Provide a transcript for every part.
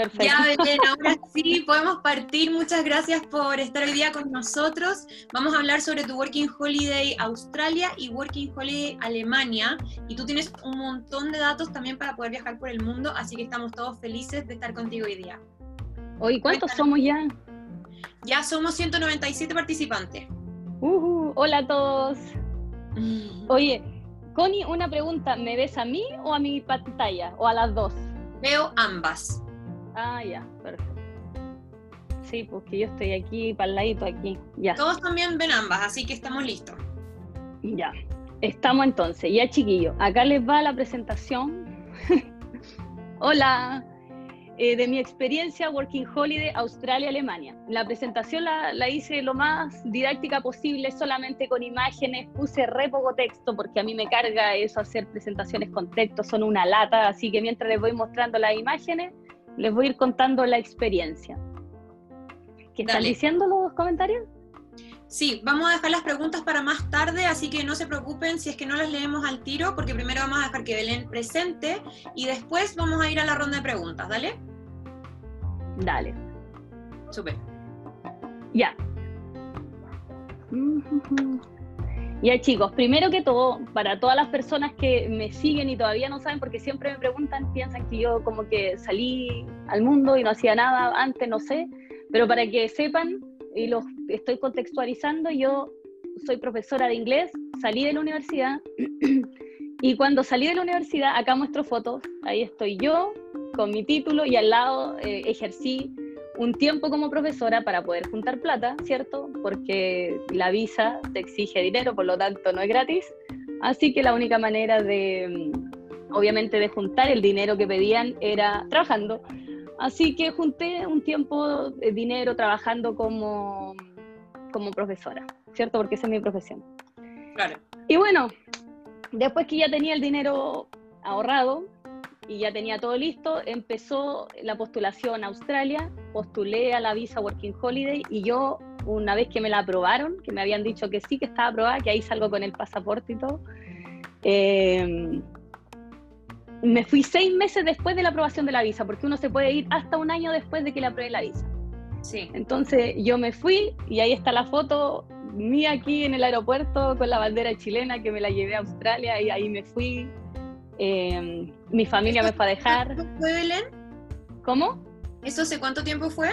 Perfecto. Ya, Belén, ahora sí podemos partir. Muchas gracias por estar hoy día con nosotros. Vamos a hablar sobre tu Working Holiday Australia y Working Holiday Alemania. Y tú tienes un montón de datos también para poder viajar por el mundo, así que estamos todos felices de estar contigo hoy día. Hoy, ¿cuántos somos ya? Ya somos 197 participantes. Uh, hola a todos. Oye, Connie, una pregunta. ¿Me ves a mí o a mi pantalla? ¿O a las dos? Veo ambas. Ah, ya, perfecto. Sí, porque yo estoy aquí, para el ladito aquí. Ya. Todos también ven ambas, así que estamos listos. Ya. Estamos entonces. Ya, chiquillos. Acá les va la presentación. Hola. Eh, de mi experiencia Working Holiday Australia-Alemania. La presentación la, la, hice lo más didáctica posible, solamente con imágenes, puse re poco texto porque a mí me carga eso hacer presentaciones con texto, son una lata, así que mientras les voy mostrando las imágenes, les voy a ir contando la experiencia. ¿Qué están diciendo los comentarios? Sí, vamos a dejar las preguntas para más tarde, así que no se preocupen si es que no las leemos al tiro, porque primero vamos a dejar que Belén presente y después vamos a ir a la ronda de preguntas, ¿dale? Dale. Súper. Ya. Ya chicos, primero que todo, para todas las personas que me siguen y todavía no saben, porque siempre me preguntan, piensan que yo como que salí al mundo y no hacía nada antes, no sé, pero para que sepan, y los estoy contextualizando, yo soy profesora de inglés, salí de la universidad y cuando salí de la universidad, acá muestro fotos, ahí estoy yo con mi título y al lado eh, ejercí un tiempo como profesora para poder juntar plata, ¿cierto? Porque la visa te exige dinero, por lo tanto no es gratis. Así que la única manera de, mm, obviamente, de juntar el dinero que pedían era trabajando. Así que junté un tiempo de dinero trabajando como, como profesora, ¿cierto? Porque esa es mi profesión. Claro. Y bueno, después que ya tenía el dinero ahorrado y ya tenía todo listo, empezó la postulación a Australia, postulé a la visa Working Holiday y yo, una vez que me la aprobaron, que me habían dicho que sí, que estaba aprobada, que ahí salgo con el pasaporte y todo, eh, me fui seis meses después de la aprobación de la visa, porque uno se puede ir hasta un año después de que le apruebe la visa. Sí. Entonces yo me fui y ahí está la foto mía aquí en el aeropuerto con la bandera chilena que me la llevé a Australia y ahí me fui. Eh, mi familia me fue a dejar. ¿Fue Belén? ¿Cómo? ¿Eso hace cuánto tiempo fue?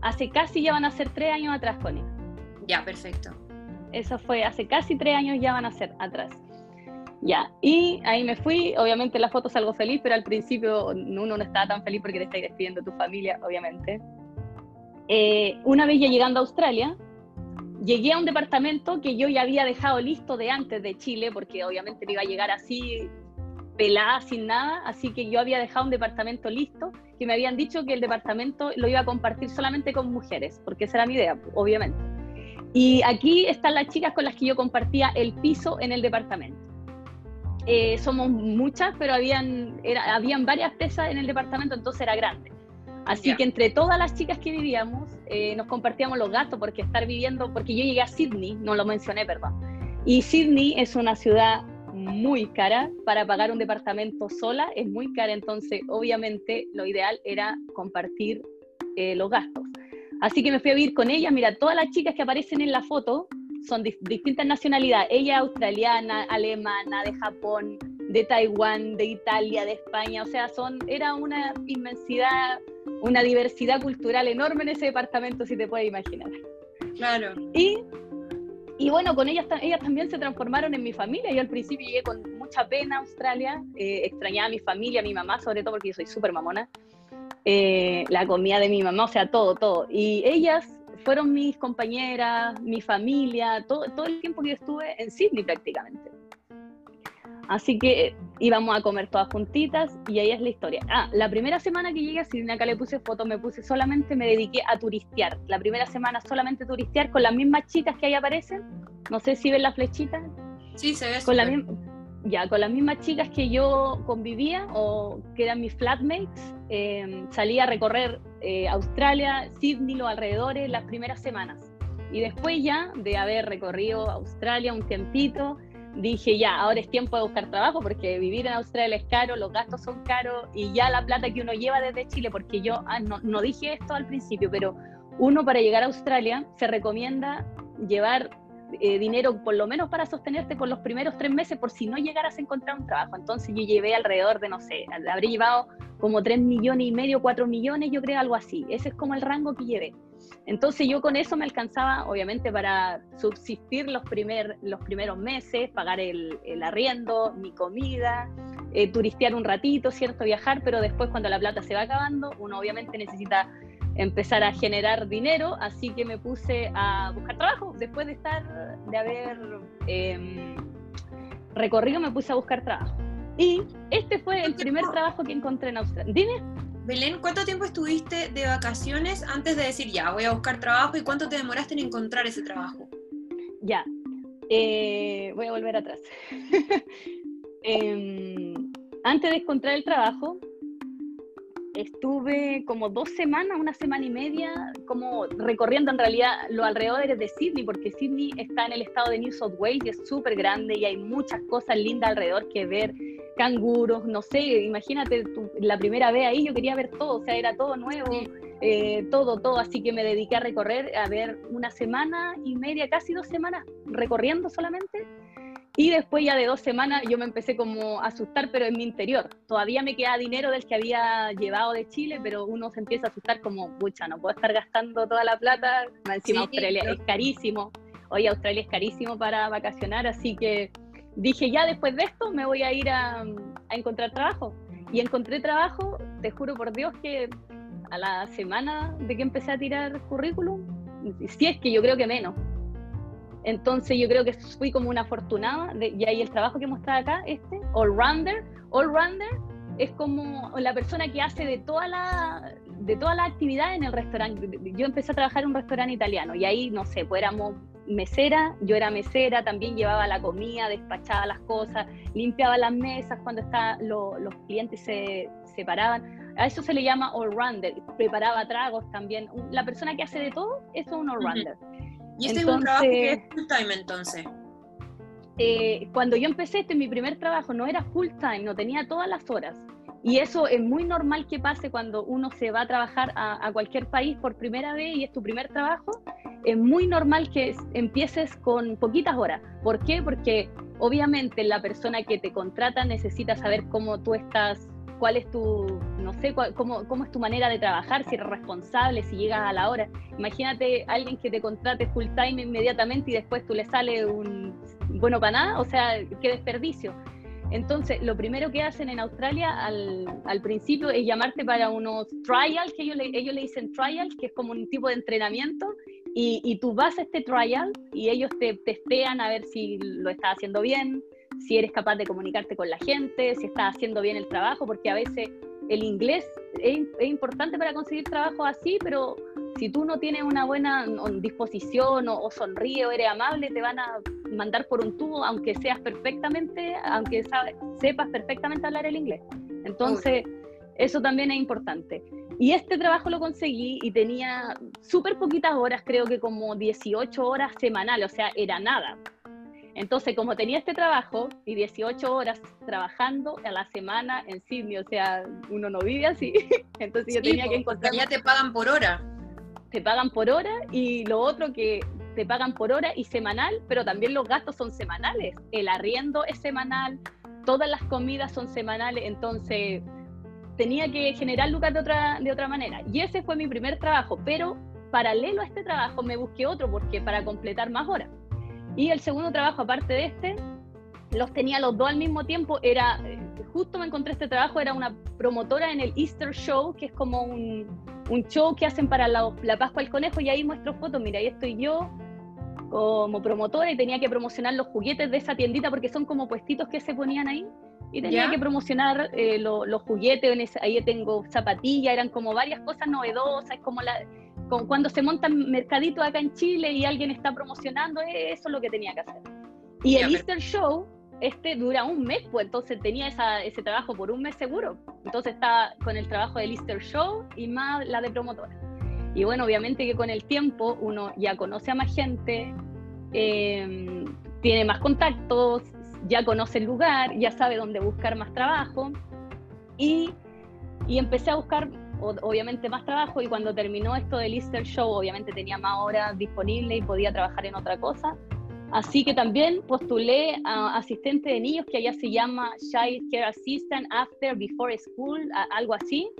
Hace casi ya van a ser tres años atrás, Connie. Ya, perfecto. Eso fue hace casi tres años ya van a ser atrás. Ya, y ahí me fui, obviamente la foto salgo feliz, pero al principio uno no estaba tan feliz porque te estáis despidiendo de tu familia, obviamente. Eh, una vez ya llegando a Australia, llegué a un departamento que yo ya había dejado listo de antes de Chile, porque obviamente no iba a llegar así pelada, sin nada, así que yo había dejado un departamento listo, que me habían dicho que el departamento lo iba a compartir solamente con mujeres, porque esa era mi idea, obviamente. Y aquí están las chicas con las que yo compartía el piso en el departamento. Eh, somos muchas, pero habían, era, habían varias pesas en el departamento, entonces era grande. Así que entre todas las chicas que vivíamos, eh, nos compartíamos los gastos, porque estar viviendo, porque yo llegué a Sydney, no lo mencioné, perdón. Y Sydney es una ciudad muy cara para pagar un departamento sola, es muy cara, entonces obviamente lo ideal era compartir eh, los gastos. Así que me fui a vivir con ella, mira, todas las chicas que aparecen en la foto son dis- distintas nacionalidades, ella australiana, alemana, de Japón, de Taiwán, de Italia, de España, o sea, son, era una inmensidad, una diversidad cultural enorme en ese departamento, si te puedes imaginar. Claro. Y, y bueno, con ellas, ellas también se transformaron en mi familia. Yo al principio llegué con mucha pena a Australia, eh, extrañaba a mi familia, a mi mamá, sobre todo porque yo soy súper mamona. Eh, la comida de mi mamá, o sea, todo, todo. Y ellas fueron mis compañeras, mi familia, todo, todo el tiempo que yo estuve en Sydney prácticamente. Así que íbamos a comer todas juntitas y ahí es la historia. Ah, la primera semana que llegué a Sydney, acá le puse foto, me puse solamente, me dediqué a turistear. La primera semana solamente turistear con las mismas chicas que ahí aparecen. No sé si ven la flechita. Sí, se ve Con, la ya, con las mismas chicas que yo convivía o que eran mis flatmates. eh, salí a recorrer eh, Australia, Sydney, los alrededores las primeras semanas. Y después ya de haber recorrido Australia un tiempito, dije ya, ahora es tiempo de buscar trabajo porque vivir en Australia es caro, los gastos son caros y ya la plata que uno lleva desde Chile, porque yo ah, no, no dije esto al principio, pero uno para llegar a Australia se recomienda llevar eh, dinero por lo menos para sostenerte con los primeros tres meses por si no llegaras a encontrar un trabajo. Entonces yo llevé alrededor de, no sé, habré llevado como tres millones y medio, cuatro millones, yo creo algo así. Ese es como el rango que llevé. Entonces yo con eso me alcanzaba, obviamente, para subsistir los, primer, los primeros meses, pagar el, arriendo, mi comida, eh, turistear un ratito, ¿cierto? Viajar, pero después cuando la plata se va acabando, uno obviamente necesita empezar a generar dinero, así que me puse a buscar trabajo. Después de estar, de haber em, recorrido, me puse a buscar trabajo. Y este fue el primer trabajo que encontré en Australia. Dime. Belén, ¿cuánto tiempo estuviste de vacaciones antes de decir ya, voy a buscar trabajo y cuánto te demoraste en encontrar ese trabajo? Ya, eh, voy a volver atrás. Em, antes de encontrar el trabajo, estuve como dos semanas, una semana y media, como recorriendo en realidad los alrededores de Sydney, porque Sydney está en el estado de New South Wales y es súper grande y hay muchas cosas lindas alrededor que ver, canguros, no sé, imagínate la primera vez ahí yo quería ver todo, o sea, era todo nuevo, eh, todo, todo, así que me dediqué a recorrer, a ver una semana y media, casi dos semanas recorriendo solamente y después ya de dos semanas yo me empecé como a asustar, pero en mi interior. Todavía me queda dinero del que había llevado de Chile, pero uno se empieza a asustar como, pucha, no puedo estar gastando toda la plata. Encima Australia es carísimo. Hoy Australia es carísimo para vacacionar, así que dije, ya después de esto me voy a ir a, a encontrar trabajo. Y encontré trabajo, te juro por Dios que a la semana de que empecé a tirar currículum, si es que yo creo que menos, entonces yo creo que fui como una afortunada, de, y ahí el trabajo que mostraba acá, este, all-rounder, all-rounder es como la persona que hace de toda la de toda la actividad en el restaurante. Yo empecé a trabajar en un restaurante italiano y ahí, no sé, pues éramos mesera, yo era mesera, también llevaba la comida, despachaba las cosas, limpiaba las mesas cuando está, los clientes se separaban. A eso se le llama all-rounder, preparaba tragos también. La persona que hace de todo, eso es un all-rounder. ¿Y este es un trabajo que es full time entonces? Eh, cuando yo empecé, este mi primer trabajo, no era full time, no tenía todas las horas. Y eso es muy normal que pase cuando uno se va a trabajar a, a, cualquier país por primera vez y es tu primer trabajo. Es muy normal que empieces con poquitas horas. ¿Por qué? Porque obviamente la persona que te contrata necesita saber cómo tú estás cuál es tu, no sé, cómo, cómo, es tu manera de trabajar, si eres responsable, si llegas a la hora. Imagínate alguien que te contrate full time inmediatamente y después tú le sale un bueno para nada, o sea, qué desperdicio. Entonces, lo primero que hacen en Australia al, al principio es llamarte para unos trials, que ellos le, ellos le dicen trials, que es como un tipo de entrenamiento, y, y tú vas a este trial y ellos te testean a ver si lo estás haciendo bien, si eres capaz de comunicarte con la gente, si estás haciendo bien el trabajo, porque a veces el inglés es, importante para conseguir trabajo así, pero si tú no tienes una buena disposición o, sonríe o eres amable, te van a mandar por un tubo, aunque seas perfectamente, aunque sepas perfectamente hablar el inglés. Entonces, eso también es importante. Y este trabajo lo conseguí y tenía súper poquitas horas, creo que como 18 horas semanales, o sea, era nada. Entonces, como tenía este trabajo y 18 horas trabajando a la semana en Sydney, o sea, uno no vive así, entonces yo tenía que encontrar... Ya te pagan por hora. Te pagan por hora y lo otro que te pagan por hora y semanal, pero también los gastos son semanales. El arriendo es semanal, todas las comidas son semanales, entonces tenía que generar lucas de otra, de otra manera. Y ese fue mi primer trabajo, pero paralelo a este trabajo me busqué otro porque para completar más horas. Y el segundo trabajo, aparte de este, los tenía los dos al mismo tiempo. Era, eh, justo me encontré este trabajo, era una promotora en el Easter Show, que es como un, un show que hacen para la, la Pascua del Conejo, y ahí muestro fotos. Mira, ahí estoy yo como promotora y tenía que promocionar los juguetes de esa tiendita porque son como puestitos que se ponían ahí. Y tenía que promocionar eh, los juguetes, ahí tengo zapatillas, eran como varias cosas novedosas, como la, cuando se montan mercaditos acá en Chile y alguien está promocionando, eh, eso es lo que tenía que hacer. Y el Easter Show, este dura un mes, pues entonces tenía ese trabajo por un mes seguro. Entonces estaba con el trabajo del Easter Show y más la de promotora. Y bueno, obviamente que con el tiempo uno ya conoce a más gente, em, tiene más contactos, ya conoce el lugar, ya sabe dónde buscar más trabajo y, y empecé a buscar obviamente más trabajo y cuando terminó esto del Easter Show obviamente tenía más horas disponibles y podía trabajar en otra cosa. Así que también postulé a asistente de niños que allá se llama Child Care Assistant After Before School, algo así.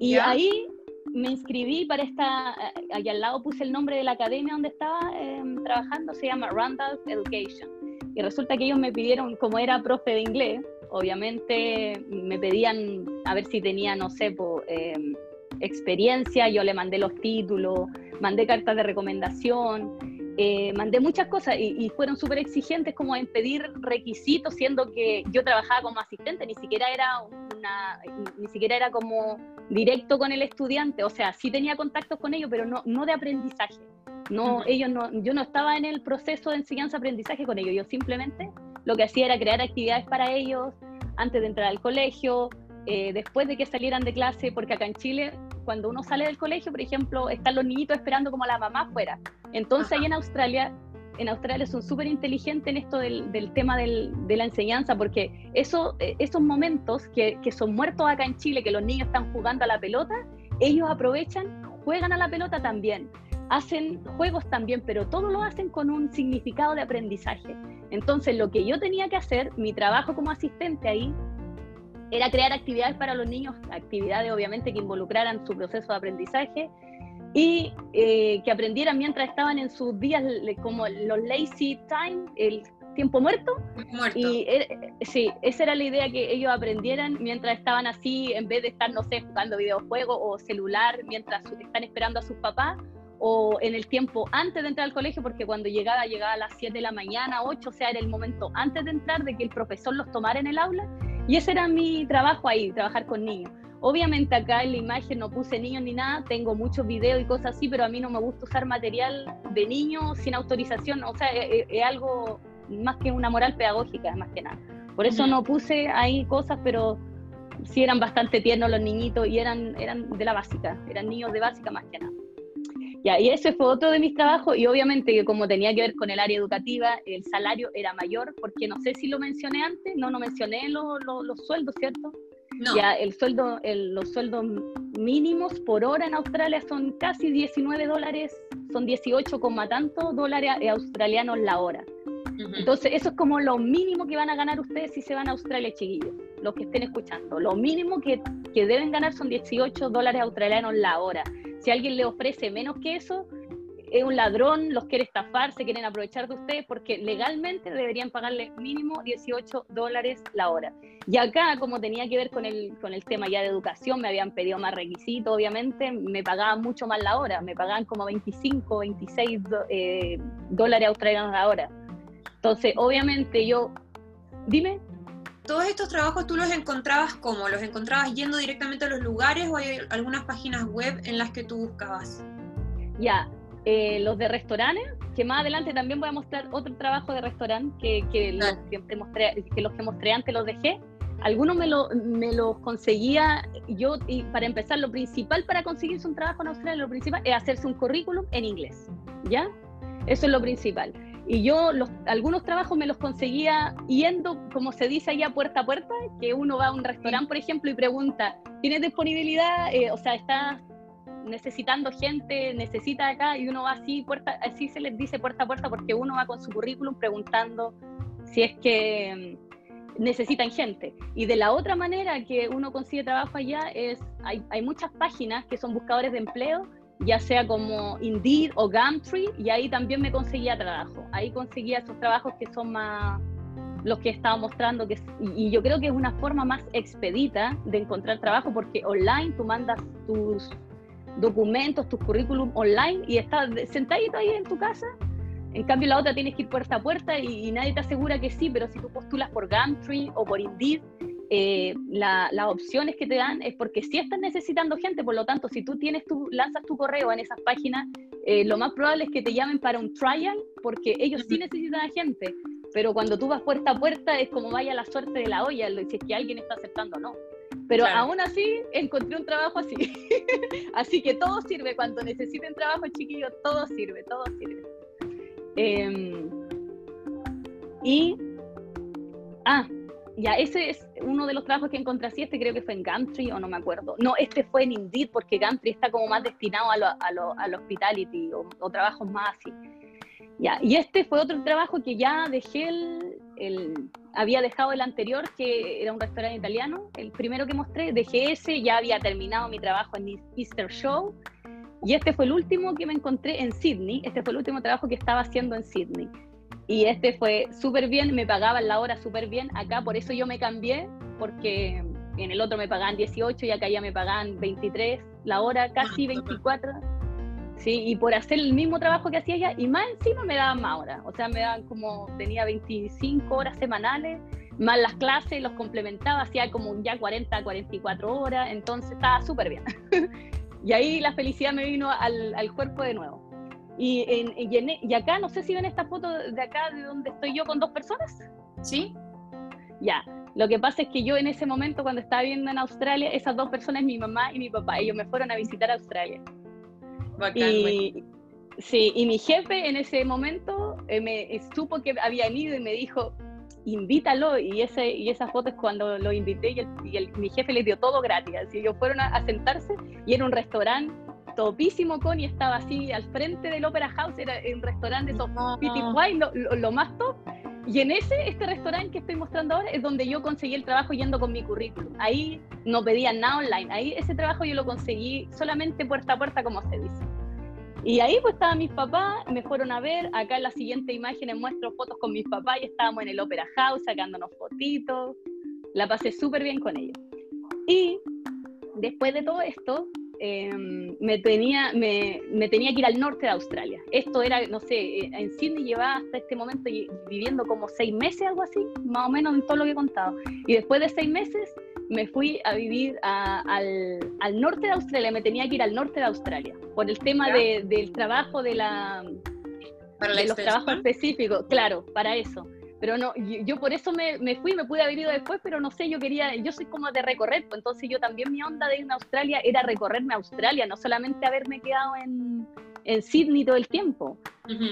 Y ahí me inscribí para esta, allá al lado puse el nombre de la academia donde estaba em, trabajando, se llama Randolph Education. Y resulta que ellos me pidieron, como era profe de inglés, obviamente me pedían a ver si tenía, no sé, em, experiencia, yo le mandé los títulos, mandé cartas de recomendación, eh, mandé muchas cosas y, fueron súper exigentes como en pedir requisitos, siendo que yo trabajaba como asistente, ni siquiera era una, ni siquiera era como directo con el estudiante, o sea, sí tenía contactos con ellos, pero no, no de aprendizaje. No, ellos no, yo no estaba en el proceso de enseñanza-aprendizaje con ellos, yo simplemente lo que hacía era crear actividades para ellos antes de entrar al colegio, eh, después de que salieran de clase, porque acá en Chile, cuando uno sale del colegio, por ejemplo, están los niñitos esperando como la mamá afuera. Entonces ahí en Australia, en Australia son súper inteligentes en esto del, tema del, de la enseñanza, porque eso, eh, esos momentos que, que son muertos acá en Chile, que los niños están jugando a la pelota, ellos aprovechan, juegan a la pelota también hacen juegos también, pero todo lo hacen con un significado de aprendizaje. Entonces, lo que yo tenía que hacer, mi trabajo como asistente ahí, era crear actividades para los niños, actividades obviamente que involucraran su proceso de aprendizaje y eh, que aprendieran mientras estaban en sus días como los lazy time, el tiempo muerto. muerto. Y eh, sí, esa era la idea que ellos aprendieran mientras estaban así, en vez de estar, no sé, jugando videojuegos o celular, mientras están esperando a sus papás o en el tiempo antes de entrar al colegio, porque cuando llegaba, llegaba a las 7 de la mañana, 8, o sea, era el momento antes de entrar, de que el profesor los tomara en el aula. Y ese era mi trabajo ahí, trabajar con niños. Obviamente acá en la imagen no puse niños ni nada, tengo muchos videos y cosas así, pero a mí no me gusta usar material de niños sin autorización, o sea, es, algo más que una moral pedagógica, más que nada. Por eso no puse ahí cosas, pero sí eran bastante tiernos los niñitos y eran, eran de la básica, eran niños de básica más que nada. Ya, y ese fue otro de mis trabajos y obviamente que como tenía que ver con el área educativa, el salario era mayor, porque no sé si lo mencioné antes, no, no mencioné los sueldos, ¿cierto? No. Ya, el sueldo, los sueldos mínimos por hora en Australia son casi 19 dólares, son 18, tantos dólares australianos la hora. Entonces, eso es como lo mínimo que van a ganar ustedes si se van a Australia, chiquillos, los que estén escuchando. Lo mínimo que, que deben ganar son 18 dólares australianos la hora. Si alguien le ofrece menos que eso, es un ladrón, los quiere estafar, se quieren aprovechar de ustedes porque legalmente deberían pagarle mínimo 18 dólares la hora. Y acá, como tenía que ver con el, con el tema ya de educación, me habían pedido más requisitos, obviamente, me pagaban mucho más la hora, me pagaban como 25, 26 eh, dólares australianos la hora. Entonces, obviamente yo, dime todos estos trabajos tú los encontrabas cómo? ¿Los encontrabas yendo directamente a los lugares o hay algunas páginas web en las que tú buscabas? Ya, eh, los de restaurantes, que más adelante también voy a mostrar otro trabajo de restaurante que, que, los, que, mostré, que los que mostré antes los dejé. Algunos me, lo, me los conseguía yo, y para empezar, lo principal para conseguirse un trabajo en Australia, lo principal es hacerse un currículum en inglés, ¿ya? Eso es lo principal. Y yo algunos trabajos me los conseguía yendo, como se dice allá, puerta a puerta, que uno va a un restaurante, por ejemplo, y pregunta, ¿tienes disponibilidad? Eh, o sea, ¿estás necesitando gente? ¿Necesita acá? Y uno va así, puerta, así se les dice puerta a puerta, porque uno va con su currículum preguntando si es que mm, necesitan gente. Y de la otra manera que uno consigue trabajo allá es, hay, hay muchas páginas que son buscadores de empleo ya sea como Indeed o Gumtree, y ahí también me conseguía trabajo. Ahí conseguía esos trabajos que son más los que estaba mostrando, que, y, yo creo que es una forma más expedita de encontrar trabajo, porque online tú mandas tus documentos, tus currículum online y estás sentadito ahí en tu casa. En cambio, la otra tienes que ir puerta a puerta y, y nadie te asegura que sí, pero si tú postulas por Gumtree o por Indeed, eh, las opciones que te dan es porque si estás necesitando gente, por lo tanto, si tú tienes tu, lanzas tu correo en esas páginas, eh, lo más probable es que te llamen para un trial, porque ellos sí necesitan gente. Pero cuando tú vas puerta a puerta es como vaya la suerte de la olla, si es que alguien está aceptando o no. Pero aún así encontré un trabajo así. así que todo sirve. Cuando necesiten trabajo, chiquillos, todo sirve, todo sirve. Em, y Ah, ya, ese es uno de los trabajos que encontré así, este creo que fue en Gumtree o no me acuerdo. No, este fue en Indeed porque Gumtree está como más destinado a lo, a lo, al hospitality o, trabajos más así. Ya, y este fue otro trabajo que ya dejé el, el, había dejado el anterior, que era un restaurante italiano, el primero que mostré, dejé ese, ya había terminado mi trabajo en Easter Show, y este fue el último que me encontré en Sydney, este fue el último trabajo que estaba haciendo en Sydney. Y este fue súper bien, me pagaban la hora súper bien. Acá por eso yo me cambié, porque en el otro me pagaban 18 y acá ya me pagaban 23 la hora, casi 24. Sí, y por hacer el mismo trabajo que hacía ella, y más encima me daban más horas. O sea, me daban como, tenía 25 horas semanales, más las clases, los complementaba, hacía como ya 40, 44 horas, entonces estaba súper bien. y ahí la felicidad me vino al, al cuerpo de nuevo. Y, en, y, acá, no sé si ven esta foto de acá, de donde estoy yo con dos personas. Sí. Ya, lo que pasa es que yo en ese momento, cuando estaba viviendo en Australia, esas dos personas, mi mamá y mi papá, ellos me fueron a visitar a Australia. Bacán, y, sí, y mi jefe en ese momento eh, me supo que había ido y me dijo, invítalo. Y, ese, y esa foto es cuando lo invité y, el, y el, mi jefe les dio todo gratis. Así ellos fueron a, a sentarse y era un restaurante topísimo Connie estaba así al frente del Opera House, era un restaurante de esos lo, lo, más top. Y en ese, este restaurante que estoy mostrando ahora, es donde yo conseguí el trabajo yendo con mi currículum. Ahí no pedían nada online. Ahí ese trabajo yo lo conseguí solamente puerta a puerta, como se dice. Y ahí pues estaban mis papás, me fueron a ver. Acá en la siguiente imagen muestro fotos con mis papás y estábamos en el Opera House sacándonos fotitos. La pasé súper bien con ellos. Y después de todo esto, Em, me, tenía, me, tenía que ir al norte de Australia. Esto era, no sé, eh, en Sydney llevaba hasta este momento viviendo como seis meses, algo así, más o menos en todo lo que he contado. Y después de seis meses me fui a vivir al, al, norte de Australia, me tenía que ir al norte de Australia, por el tema del trabajo de, la, de los trabajos específicos, claro, para eso pero no, yo, por eso me, me, fui, me pude haber ido después, pero no sé, yo quería, yo soy como de recorrer, pues entonces yo también mi onda de irme a Australia era recorrerme a Australia, no solamente haberme quedado en, en Sydney todo el tiempo.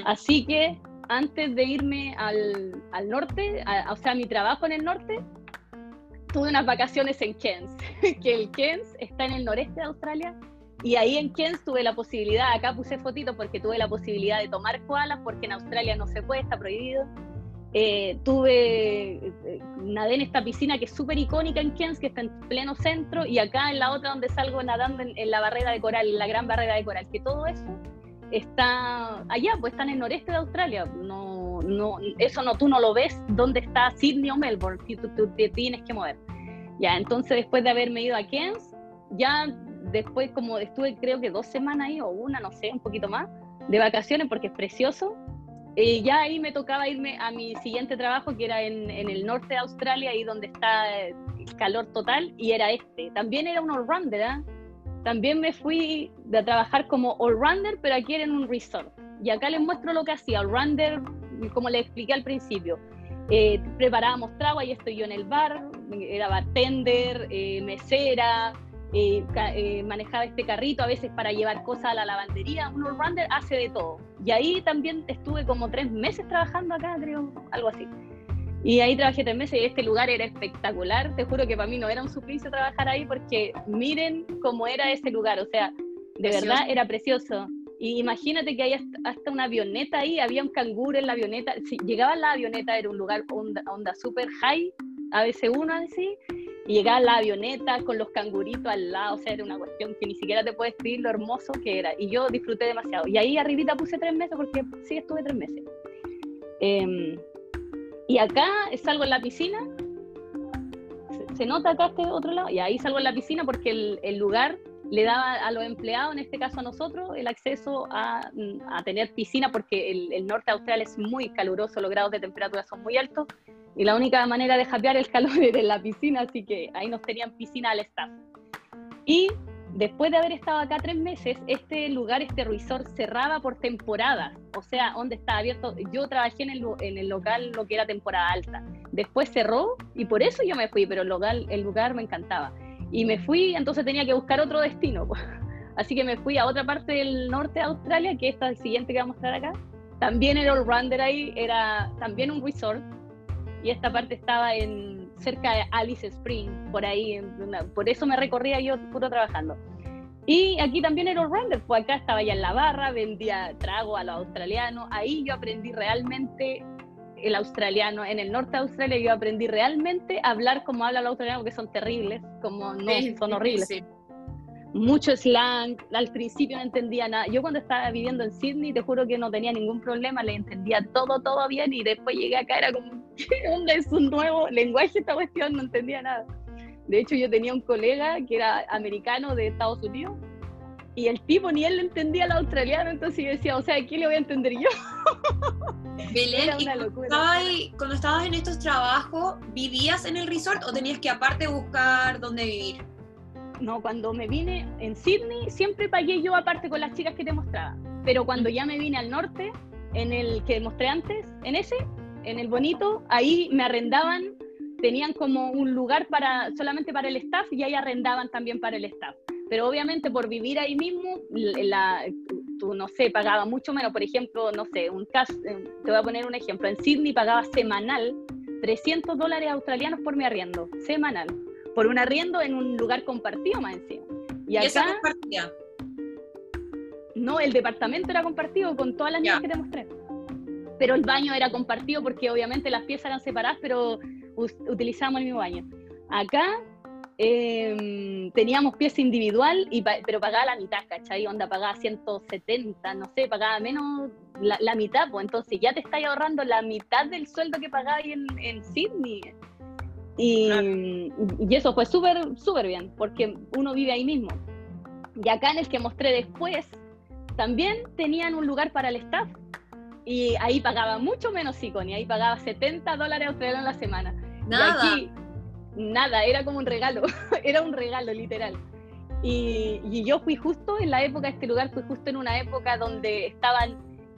Así que antes de irme al, al norte, o sea, mi trabajo en el norte, tuve unas vacaciones en Cairns, que el Cairns está en el noreste de Australia, y ahí en Cairns tuve la posibilidad, acá puse fotito porque tuve la posibilidad de tomar koalas, porque en Australia no se puede, está prohibido. Eh, tuve, eh, nadé en esta piscina que es súper icónica en Cairns, que está en pleno centro, y acá en la otra donde salgo nadando en, la barrera de coral, en la gran barrera de coral, que todo eso está allá, pues está en el noreste de Australia. No, no, eso no, tú no lo ves dónde está Sydney o Melbourne, si tú, te tienes que mover. Ya, entonces después de haberme ido a Cairns, ya después como estuve creo que dos semanas ahí, o una, no sé, un poquito más, de vacaciones, porque es precioso, eh, ya ahí me tocaba irme a mi siguiente trabajo, que era en, el norte de Australia, ahí donde está el calor total, y era este. También era un all-rounder, ¿eh? También me fui a trabajar como all-rounder, pero aquí era en un resort. Y acá les muestro lo que hacía. All-rounder, como les expliqué al principio, eh, preparábamos trago, ahí estoy yo en el bar, era bartender, eh, mesera, eh, eh, manejaba este carrito a veces para llevar cosas a la lavandería. Un all-rounder hace de todo. Y ahí también estuve como tres meses trabajando acá, creo, algo así. Y ahí trabajé tres meses y este lugar era espectacular. Te juro que para mí no era un suplicio trabajar ahí porque miren cómo era ese lugar. O sea, de verdad era precioso. Y imagínate que hay hasta una avioneta ahí, había un canguro en la avioneta. Si llegaba la avioneta, era un lugar onda, onda super high, a veces uno así, y llegaba la avioneta con los canguritos al lado, o sea, era una cuestión que ni siquiera te puedes escribir lo hermoso que era. Y yo disfruté demasiado. Y ahí arribita puse tres meses porque sí estuve tres meses. Em, y acá salgo en la piscina. Se, nota acá este otro lado. Y ahí salgo en la piscina porque el, lugar le daba a los empleados, en este caso a nosotros, el acceso a, a tener piscina porque el, el, norte de Australia es muy caluroso, los grados de temperatura son muy altos y la única manera de japear el calor era en la piscina, así que ahí nos tenían piscina al staff. Y después de haber estado acá tres meses, este lugar, este resort, cerraba por temporada. O sea, donde estaba abierto. Yo trabajé en el, en el local lo que era temporada alta. Después cerró y por eso yo me fui, pero el lugar, el lugar me encantaba. Y me fui, entonces tenía que buscar otro destino. Así que me fui a otra parte del norte de Australia, que esta es el siguiente que voy a mostrar acá. También era all-rounder ahí, era también un resort y esta parte estaba en cerca de Alice Spring, por ahí, por eso me recorría yo puro trabajando. Y aquí también era un render, pues acá estaba ya en la barra, vendía trago a los australianos, ahí yo aprendí realmente el australiano, en el norte de Australia yo aprendí realmente a hablar como habla el australiano, que son terribles, como no, son horribles. Mucho slang, al principio no entendía nada. Yo cuando estaba viviendo en Sydney, te juro que no tenía ningún problema, le entendía todo, todo bien, y después llegué acá, era como, ¿dónde es un nuevo lenguaje esta cuestión? No entendía nada. De hecho, yo tenía un colega que era americano de Estados Unidos, y el tipo ni él le entendía al australiano, entonces yo decía, o sea, ¿qué le voy a entender yo? Belén, ¿y cuando estabas en estos trabajos, vivías en el resort o tenías que aparte buscar dónde vivir? No, cuando me vine en Sydney, siempre pagué yo aparte con las chicas que te mostraba. Pero cuando ya me vine al norte, en el que mostré antes, en ese, en el bonito, ahí me arrendaban, tenían como un lugar para solamente para el staff y ahí arrendaban también para el staff. Pero obviamente por vivir ahí mismo, la, tú, no sé, pagaba mucho menos. Por ejemplo, no sé, un caso, eh, te voy a poner un ejemplo. En Sydney pagaba semanal 300 dólares australianos por mi arriendo, semanal. Por un arriendo en un lugar compartido más encima. Y, acá, compartida? No, el departamento era compartido con todas las niñas que te mostré. Pero el baño era compartido porque obviamente las piezas eran separadas, pero utilizábamos el mismo baño. Acá Em, teníamos pieza individual, y, pero pagaba la mitad, ¿cachai? Onda pagaba 170, no sé, pagaba menos la, mitad, pues entonces ya te estáis ahorrando la mitad del sueldo que pagáis en, en Sydney. Y, y, eso fue súper, súper bien, porque uno vive ahí mismo. Y acá en el que mostré después, también tenían un lugar para el staff. Y ahí pagaba mucho menos y ahí pagaba 70 dólares australianos a la semana. Nada nada, era como un regalo, era un regalo literal. Y, yo fui justo en la época, este lugar fui justo en una época donde estaban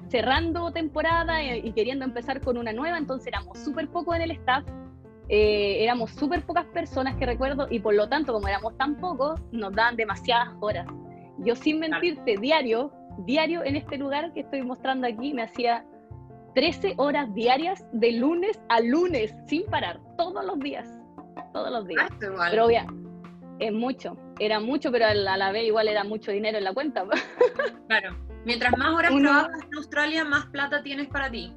cerrando temporada y, queriendo empezar con una nueva, entonces éramos súper pocos en el staff, eh, éramos súper pocas personas que recuerdo y por lo tanto como éramos tan pocos, nos daban demasiadas horas. Yo sin mentirte, diario, diario en este lugar que estoy mostrando aquí, me hacía 13 horas diarias de lunes a lunes, sin parar, todos los días todos los días. Ah, pero obvia, es mucho, era mucho, pero a la, vez igual era mucho dinero en la cuenta. claro, mientras más horas trabajas en Australia, más plata tienes para ti.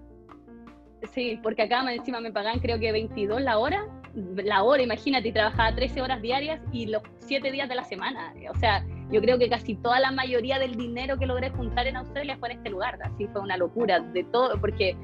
Sí, porque acá encima me pagan creo que 22 la hora, la hora, imagínate, y trabajaba 13 horas diarias y los 7 días de la semana. O sea, yo creo que casi toda la mayoría del dinero que logré juntar en Australia fue en este lugar, así fue una locura de todo, porque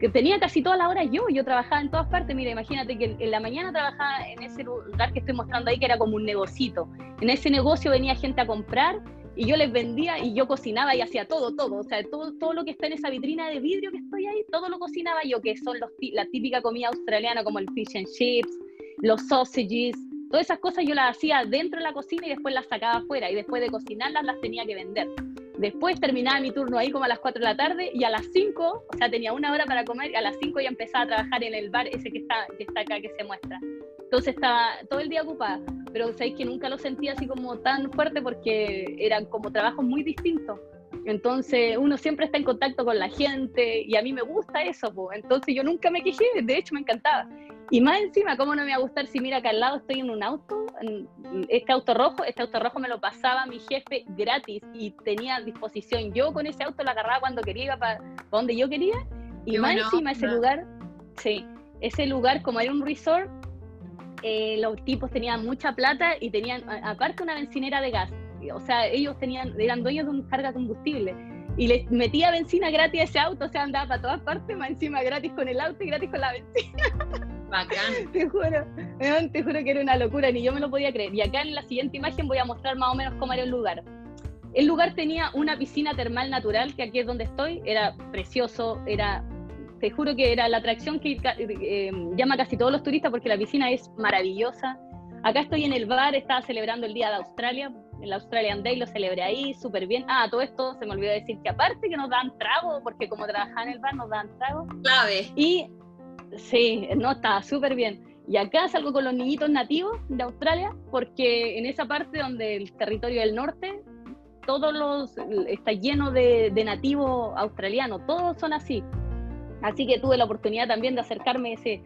que tenía casi todas las horas yo, yo trabajaba en todas partes, mira, imagínate que en la mañana trabajaba en ese lugar que estoy mostrando ahí, que era como un negocito. En ese negocio venía gente a comprar y yo les vendía y yo cocinaba y hacía todo, todo, o sea, todo, todo lo que está en esa vitrina de vidrio que estoy ahí, todo lo cocinaba yo, que son los, la típica comida australiana como el fish and chips, los sausages, todas esas cosas yo las hacía dentro de la cocina y después las sacaba afuera y después de cocinarlas las tenía que vender. Después terminaba mi turno ahí como a las 4 de la tarde y a las 5, o sea, tenía una hora para comer y a las 5 ya empezaba a trabajar en el bar ese que está, que está acá, que se muestra. Entonces estaba todo el día ocupada, pero sabéis que nunca lo sentía así como tan fuerte porque eran como trabajos muy distintos. Entonces uno siempre está en contacto con la gente y a mí me gusta eso, pues. entonces yo nunca me quejé, de hecho me encantaba. Y más encima, ¿cómo no me va a gustar si mira acá al lado estoy en un auto? este auto rojo, este auto rojo me lo pasaba mi jefe gratis y tenía disposición. Yo con ese auto lo agarraba cuando quería, iba para, donde yo quería. Y más encima ese lugar, sí, ese lugar como era un resort, eh, los tipos tenían mucha plata y tenían aparte una bencinera de gas. O sea, ellos tenían, eran dueños de un carga combustible y les metía benzina gratis a ese auto, o sea, andaba para todas partes, más encima gratis con el auto y gratis con la benzina. Bacán. Te juro, te juro que era una locura, ni yo me lo podía creer. Y acá en la siguiente imagen voy a mostrar más o menos cómo era el lugar. El lugar tenía una piscina termal natural, que aquí es donde estoy, era precioso, era, te juro que era la atracción que eh, llama casi todos los turistas porque la piscina es maravillosa. Acá estoy en el bar, estaba celebrando el Día de Australia, el Australian Day lo celebré ahí, súper bien. Ah, todo esto se me olvidó decir que aparte que nos dan trago, porque como trabajaba en el bar nos dan trago. Clave. Y Sí, no, está súper bien. Y acá salgo con los niñitos nativos de Australia, porque en esa parte donde el territorio del norte, todos los, está lleno de, nativos australianos, todos son así. Así que tuve la oportunidad también de acercarme ese,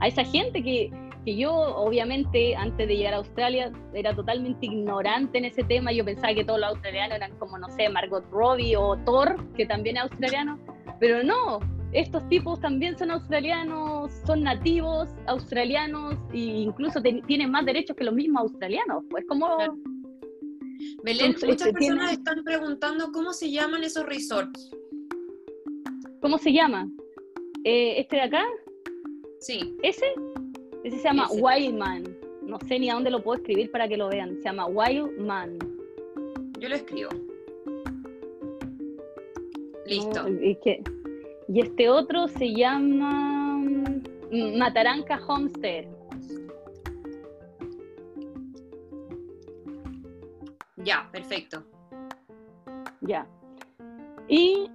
a esa gente que, que yo obviamente antes de llegar a Australia era totalmente ignorante en ese tema, yo pensaba que todos los australianos eran como, no sé, Margot Robbie o Thor, que también es australiano, pero no, estos tipos también son australianos, son nativos australianos e incluso tienen más derechos que los mismos australianos, pues como... Belén, muchas personas están preguntando cómo se llaman esos resorts. ¿Cómo se llama? Eh, ¿Este de acá? Sí. ¿Ese? Ese se llama Wildman. No sé ni a dónde lo puedo escribir para que lo vean. Se llama Wildman. Yo lo escribo. Listo. y, este otro se llama mm, Mataranca Homestead. Ya, perfecto. Ya. ¿Y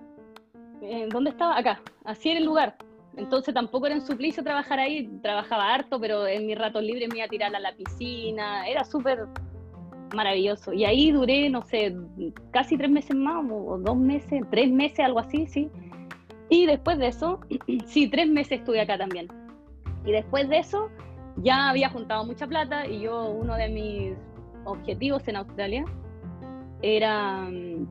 eh, dónde estaba? Acá. Así era el lugar. Entonces tampoco era un suplicio trabajar ahí, trabajaba harto, pero en mis ratos libres me iba a tirar a la piscina, era súper maravilloso. Y ahí duré, no sé, casi tres meses más, o dos meses, tres meses, algo así, sí. Y después de eso, sí, tres meses estuve acá también. Y después de eso, ya había juntado mucha plata y yo, uno de mis objetivos en Australia era mm,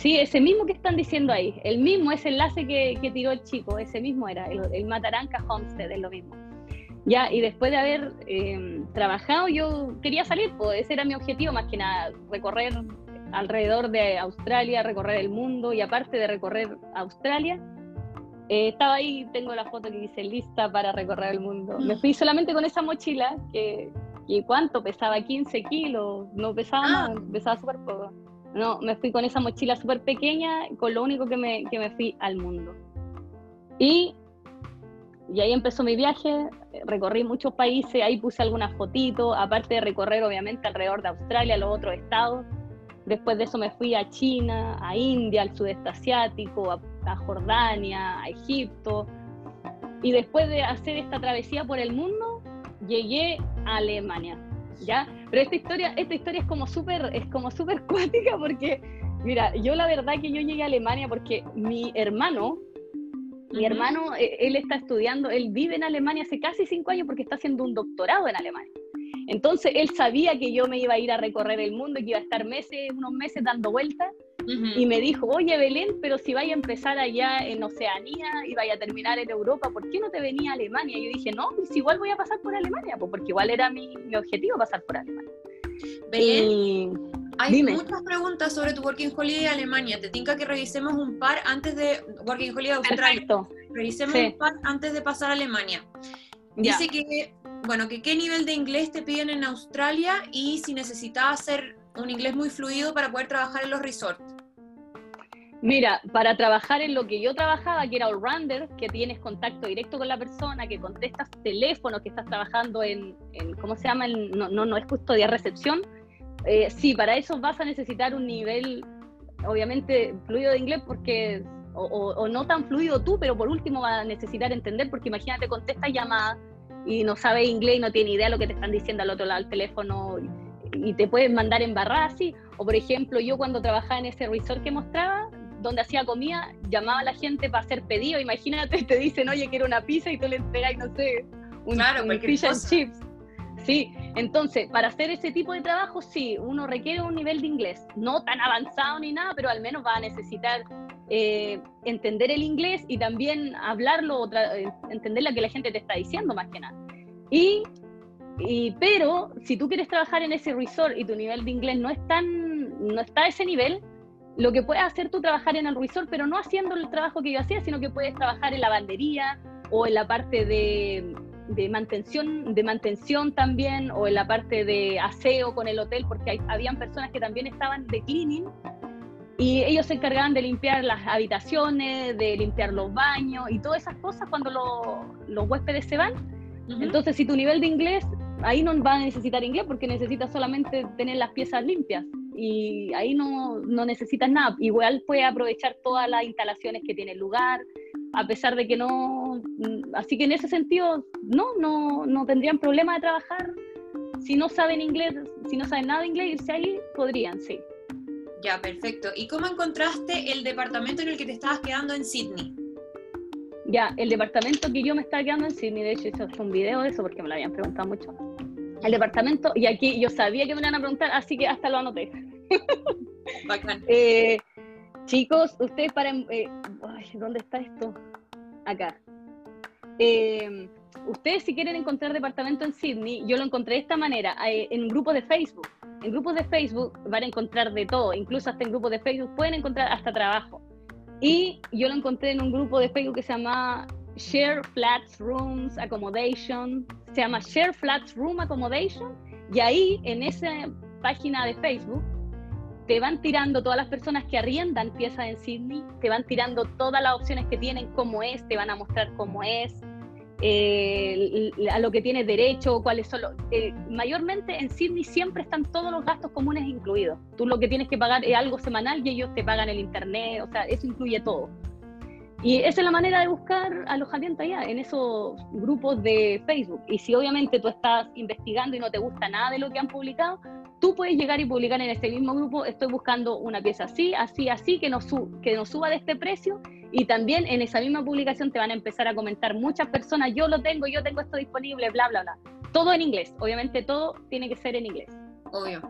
Sí, ese mismo que están diciendo ahí, el mismo, ese enlace que, tiró el chico, ese mismo era, el, Mataranca Homestead, es lo mismo. Ya, y después de haber em, trabajado, yo quería salir, pues ese era mi objetivo, más que nada, recorrer alrededor de Australia, recorrer el mundo, y aparte de recorrer Australia, eh, estaba ahí, tengo la foto que dice lista para recorrer el mundo. Me fui solamente con esa mochila, que, que ¿cuánto? Pesaba 15 kilos, no pesaba ah. nada, pesaba súper poco. No, me fui con esa mochila súper pequeña, con lo único que me, que me fui al mundo. Y, y ahí empezó mi viaje, recorrí muchos países, ahí puse algunas fotitos, aparte de recorrer obviamente alrededor de Australia, los otros estados. Después de eso me fui a China, a India, al sudeste asiático, a, a Jordania, a Egipto. Y después de hacer esta travesía por el mundo, llegué a Alemania. ¿ya? Pero esta historia, esta historia es como súper, es como súper cuática porque, mira, yo la verdad que yo llegué a Alemania porque mi hermano, mi hermano, eh, él está estudiando, él vive en Alemania hace casi cinco años porque está haciendo un doctorado en Alemania. Entonces él sabía que yo me iba a ir a recorrer el mundo y que iba a estar meses, unos meses dando vueltas. Y me dijo, oye Belén, pero si vaya a empezar allá en Oceanía y vaya a terminar en Europa, ¿por qué no te venía a Alemania? Y yo dije, no, pues igual voy a pasar por Alemania, pues porque igual era mi, objetivo pasar por Alemania. Belén, hay muchas preguntas sobre tu Working Holiday Alemania. Te tinca que revisemos un par antes de Working Holiday Australia. Revisemos un par antes de pasar a Alemania. Dice que, bueno, que qué nivel de inglés te piden en Australia y si necesitabas hacer un inglés muy fluido para poder trabajar en los resorts. Mira, para trabajar en lo que yo trabajaba, que era all-rounder, que tienes contacto directo con la persona, que contestas teléfono, que estás trabajando en, ¿cómo se llama? no, no, no es custodia recepción. Eh, sí, para eso vas a necesitar un nivel, obviamente, fluido de inglés, porque, o, no tan fluido tú, pero por último vas a necesitar entender, porque imagínate, contestas llamadas y no sabes inglés y no tiene idea de lo que te están diciendo al otro lado del teléfono y te pueden mandar en así. O por ejemplo, yo cuando trabajaba en ese resort que mostraba, donde hacía comida, llamaba a la gente para hacer pedido. Imagínate, te dicen, oye, quiero una pizza y tú le entregas, no sé, un, claro, fish and chips. Sí, entonces, para hacer ese tipo de trabajo, sí, uno requiere un nivel de inglés, no tan avanzado ni nada, pero al menos va a necesitar eh, entender el inglés y también hablarlo, eh, entender lo que la gente te está diciendo más que nada. Y, y, pero si tú quieres trabajar en ese resort y tu nivel de inglés no es tan, no está a ese nivel, lo que puedes hacer tú trabajar en el resort, pero no haciendo el trabajo que yo hacía, sino que puedes trabajar en la bandería o en la parte de, de mantención, de mantención también, o en la parte de aseo con el hotel, porque hay, habían personas que también estaban de cleaning y ellos se encargaban de limpiar las habitaciones, de limpiar los baños y todas esas cosas cuando los huéspedes se van. Entonces, si tu nivel de inglés, ahí no va a necesitar inglés porque necesitas solamente tener las piezas limpias y ahí no, no necesitas nada. Igual puedes aprovechar todas las instalaciones que tiene el lugar, a pesar de que no... Así que en ese sentido, no, no, no tendrían problema de trabajar. Si no saben inglés, si no saben nada de inglés, irse ahí, podrían, sí. Ya, perfecto. ¿Y cómo encontraste el departamento en el que te estabas quedando en Sydney? Ya, el departamento que yo me estaba quedando en Sydney, de hecho hice un video de eso porque me lo habían preguntado mucho. El departamento, y aquí yo sabía que me iban a preguntar, así que hasta lo anoté. Bacán. Eh, chicos, ustedes para... Eh, ¿Dónde está esto? Acá. Eh, ustedes si quieren encontrar departamento en Sydney, yo lo encontré de esta manera, en grupos de Facebook. En grupos de Facebook van a encontrar de todo, incluso hasta en grupos de Facebook pueden encontrar hasta trabajo. Y yo lo encontré en un grupo de Facebook que se llama Share Flats Rooms Accommodation, se llama Share Flats Room Accommodation, y ahí en esa página de Facebook te van tirando todas las personas que arriendan piezas en Sydney, te van tirando todas las opciones que tienen, cómo es, te van a mostrar cómo es, eh, a lo que tienes derecho, cuáles son los... Eh, mayormente en Sydney siempre están todos los gastos comunes incluidos. Tú lo que tienes que pagar es algo semanal y ellos te pagan el internet, o sea, eso incluye todo. Y esa es la manera de buscar alojamiento allá, en esos grupos de Facebook. Y si obviamente tú estás investigando y no te gusta nada de lo que han publicado, tú puedes llegar y publicar en este mismo grupo, estoy buscando una pieza así, así, así, que nos, que nos suba de este precio. Y también en esa misma publicación te van a empezar a comentar muchas personas, yo lo tengo, yo tengo esto disponible, bla, bla, bla. Todo en inglés, obviamente todo tiene que ser en inglés obvio.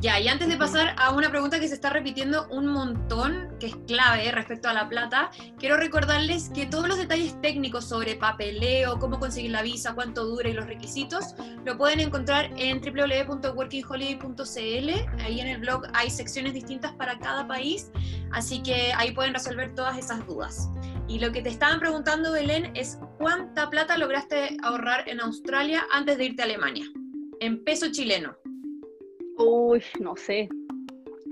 Ya, y antes de pasar a una pregunta que se está repitiendo un montón, que es clave respecto a la plata, quiero recordarles que todos los detalles técnicos sobre papeleo, cómo conseguir la visa, cuánto dura y los requisitos, lo pueden encontrar en www.workingholiday.cl. Ahí en el blog hay secciones distintas para cada país, así que ahí pueden resolver todas esas dudas. Y lo que te estaban preguntando, Belén, es cuánta plata lograste ahorrar en Australia antes de irte a Alemania, en peso chileno. Uy, no sé.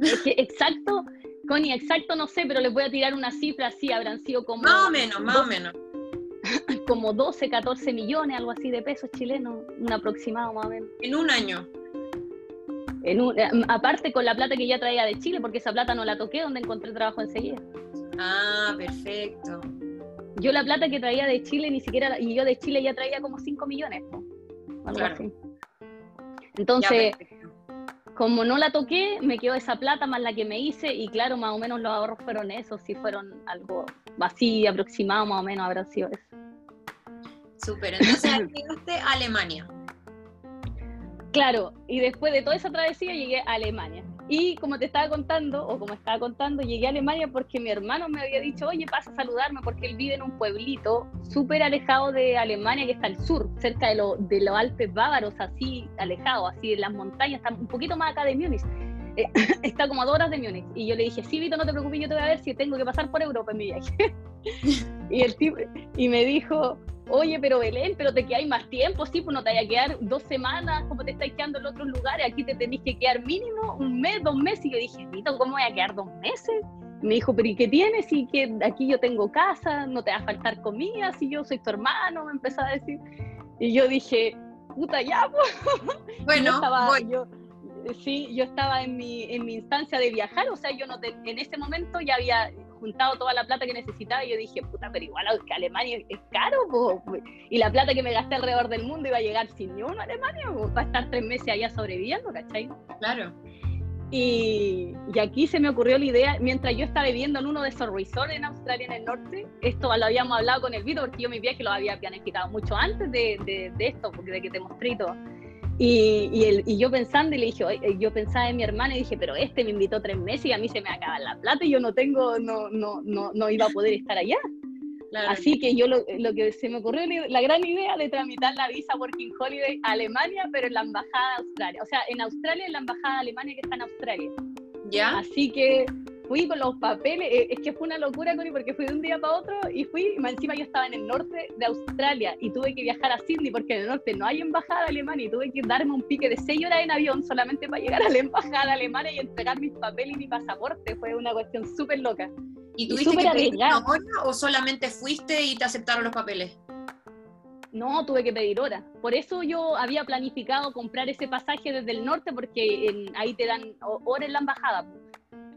Es que exacto, Connie, exacto no sé, pero les voy a tirar una cifra así, habrán sido como... Más o menos, más o menos. Como 12, 14 millones, algo así de pesos chilenos, un aproximado más o menos. En un año. En un, eh, aparte con la plata que ya traía de Chile, porque esa plata no la toqué donde encontré trabajo enseguida. Ah, perfecto. Yo la plata que traía de Chile ni siquiera, y yo de Chile ya traía como 5 millones. Algo así. Entonces, como no la toqué, me quedó esa plata más la que me hice y claro, más o menos los ahorros fueron esos, si fueron algo así aproximado, más o menos habrá sido eso. Súper, entonces llegaste a Alemania. Claro, y después de toda esa travesía llegué a Alemania. Y como te estaba contando, o como estaba contando, llegué a Alemania porque mi hermano me había dicho, oye, pasa a saludarme, porque él vive en un pueblito súper alejado de Alemania, que está al sur, cerca de, los Alpes bávaros, así alejado, así en las montañas, está un poquito más acá de Múnich. Eh, está como a dos horas de Múnich. Y yo le dije, sí, Vito, no te preocupes, yo te voy a ver si tengo que pasar por Europa en mi viaje. y, el tipo, y me dijo, oye, pero Belén, pero te quedáis más tiempo, sí, pues no te vaya a quedar dos semanas como te estáis quedando en otros lugares, aquí te tenéis que quedar mínimo un mes, dos meses. Y yo dije, Vito, ¿cómo voy a quedar dos meses? Me dijo, pero ¿y qué tienes? Y que aquí yo tengo casa, no te va a faltar comida, si yo soy tu hermano, me empezó a decir. Y yo dije, puta ya, pues. Bueno, yo, sí, yo estaba en mi, en mi instancia de viajar, o sea, yo no en ese momento ya había juntado toda la plata que necesitaba y yo dije, puta, pero igual que Alemania es caro, y la plata que me gasté alrededor del mundo iba a llegar sin ni uno a Alemania, va a estar tres meses allá sobreviviendo, ¿cachai? Claro. Y, y, aquí se me ocurrió la idea, mientras yo estaba viviendo en uno de esos resorts en Australia, en el norte, esto lo habíamos hablado con el Vito, porque yo mi viaje lo había planificado mucho antes de, de, de esto, porque de que te mostré todo. Y, y, el, y, yo pensando y le dije, yo pensaba en mi hermana y dije, pero este me invitó tres meses y a mí se me acaba la plata y yo no tengo, no, no, no, no iba a poder estar allá. Así que yo lo, lo, que se me ocurrió, la gran idea de tramitar la visa Working Holiday a Alemania, pero en la embajada de Australia. O sea, en Australia, en la embajada de Alemania que está en Australia. ¿Ya? Así que fui con los papeles, eh, es que fue una locura, Connie, porque fui de un día para otro y fui, más encima yo estaba en el norte de Australia y tuve que viajar a Sydney porque en el norte no hay embajada alemana y tuve que darme un pique de seis horas en avión solamente para llegar a la embajada alemana y entregar mis papeles y mi pasaporte. Fue una cuestión súper loca. ¿Y tuviste que pedir una hora o solamente fuiste y te aceptaron los papeles? No, tuve que pedir hora. Por eso yo había planificado comprar ese pasaje desde el norte porque ahí te dan hora en la embajada.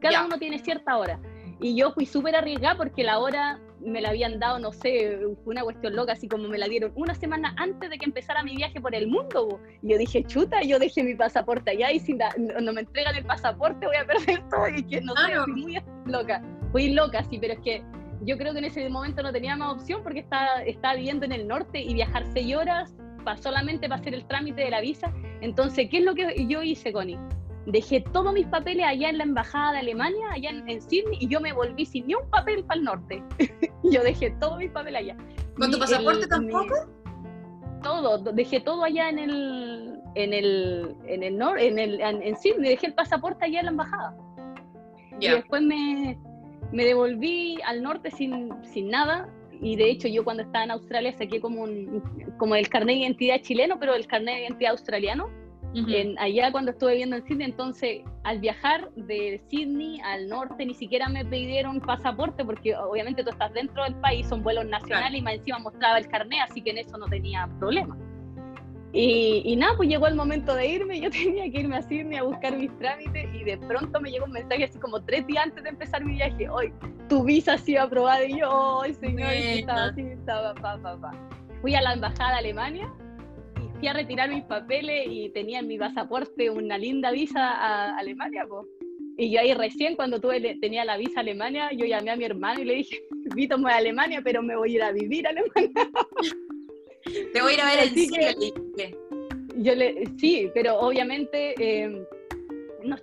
Cada uno tiene cierta hora. Y yo fui súper arriesgada porque la hora me la habían dado, no sé, fue una cuestión loca, así como me la dieron una semana antes de que empezara mi viaje por el mundo. Y yo dije, chuta, yo dejé mi pasaporte allá y si no, me entregan el pasaporte voy a perder todo. Y que no sé, fui muy loca. Fui loca, sí, pero es que yo creo que en ese momento no tenía más opción porque estaba, estaba viviendo en el norte y viajar seis horas para, solamente para hacer el trámite de la visa. Entonces, ¿qué es lo que yo hice, Connie? Dejé todos mis papeles allá en la embajada de Alemania, allá en, Sydney, y yo me volví sin ni un papel para el norte. yo dejé todos mis papeles allá. ¿Con tu pasaporte tampoco? todo, dejé todo allá en el, en el, en el, en el, en Sydney, dejé el pasaporte allá en la embajada. Y después me, me devolví al norte sin, sin nada y de hecho yo cuando estaba en Australia saqué como, un, como el carnet de identidad chileno, pero el carnet de identidad australiano. en, allá cuando estuve viviendo en Sydney, entonces al viajar de Sydney al norte ni siquiera me pidieron pasaporte porque obviamente tú estás dentro del país, son vuelos nacionales y más encima mostraba el carnet, así que en eso no tenía problema. Y, nada, pues llegó el momento de irme, yo tenía que irme a Sydney a buscar mis trámites y de pronto me llegó un mensaje así como tres días antes de empezar mi viaje, hoy tu visa ha sido aprobada y yo, ¡ay señor! estaba así, estaba pa, pa, pa. Fui a la embajada de Alemania y fui a retirar mis papeles y tenía en mi pasaporte una linda visa a Alemania, pues. Y yo ahí recién cuando tuve, tenía la visa a Alemania, yo llamé a mi hermano y le dije, Vito, voy a Alemania, pero me voy a ir a vivir a Alemania. Te voy a ir a ver el cine. Yo le, sí, pero obviamente eh,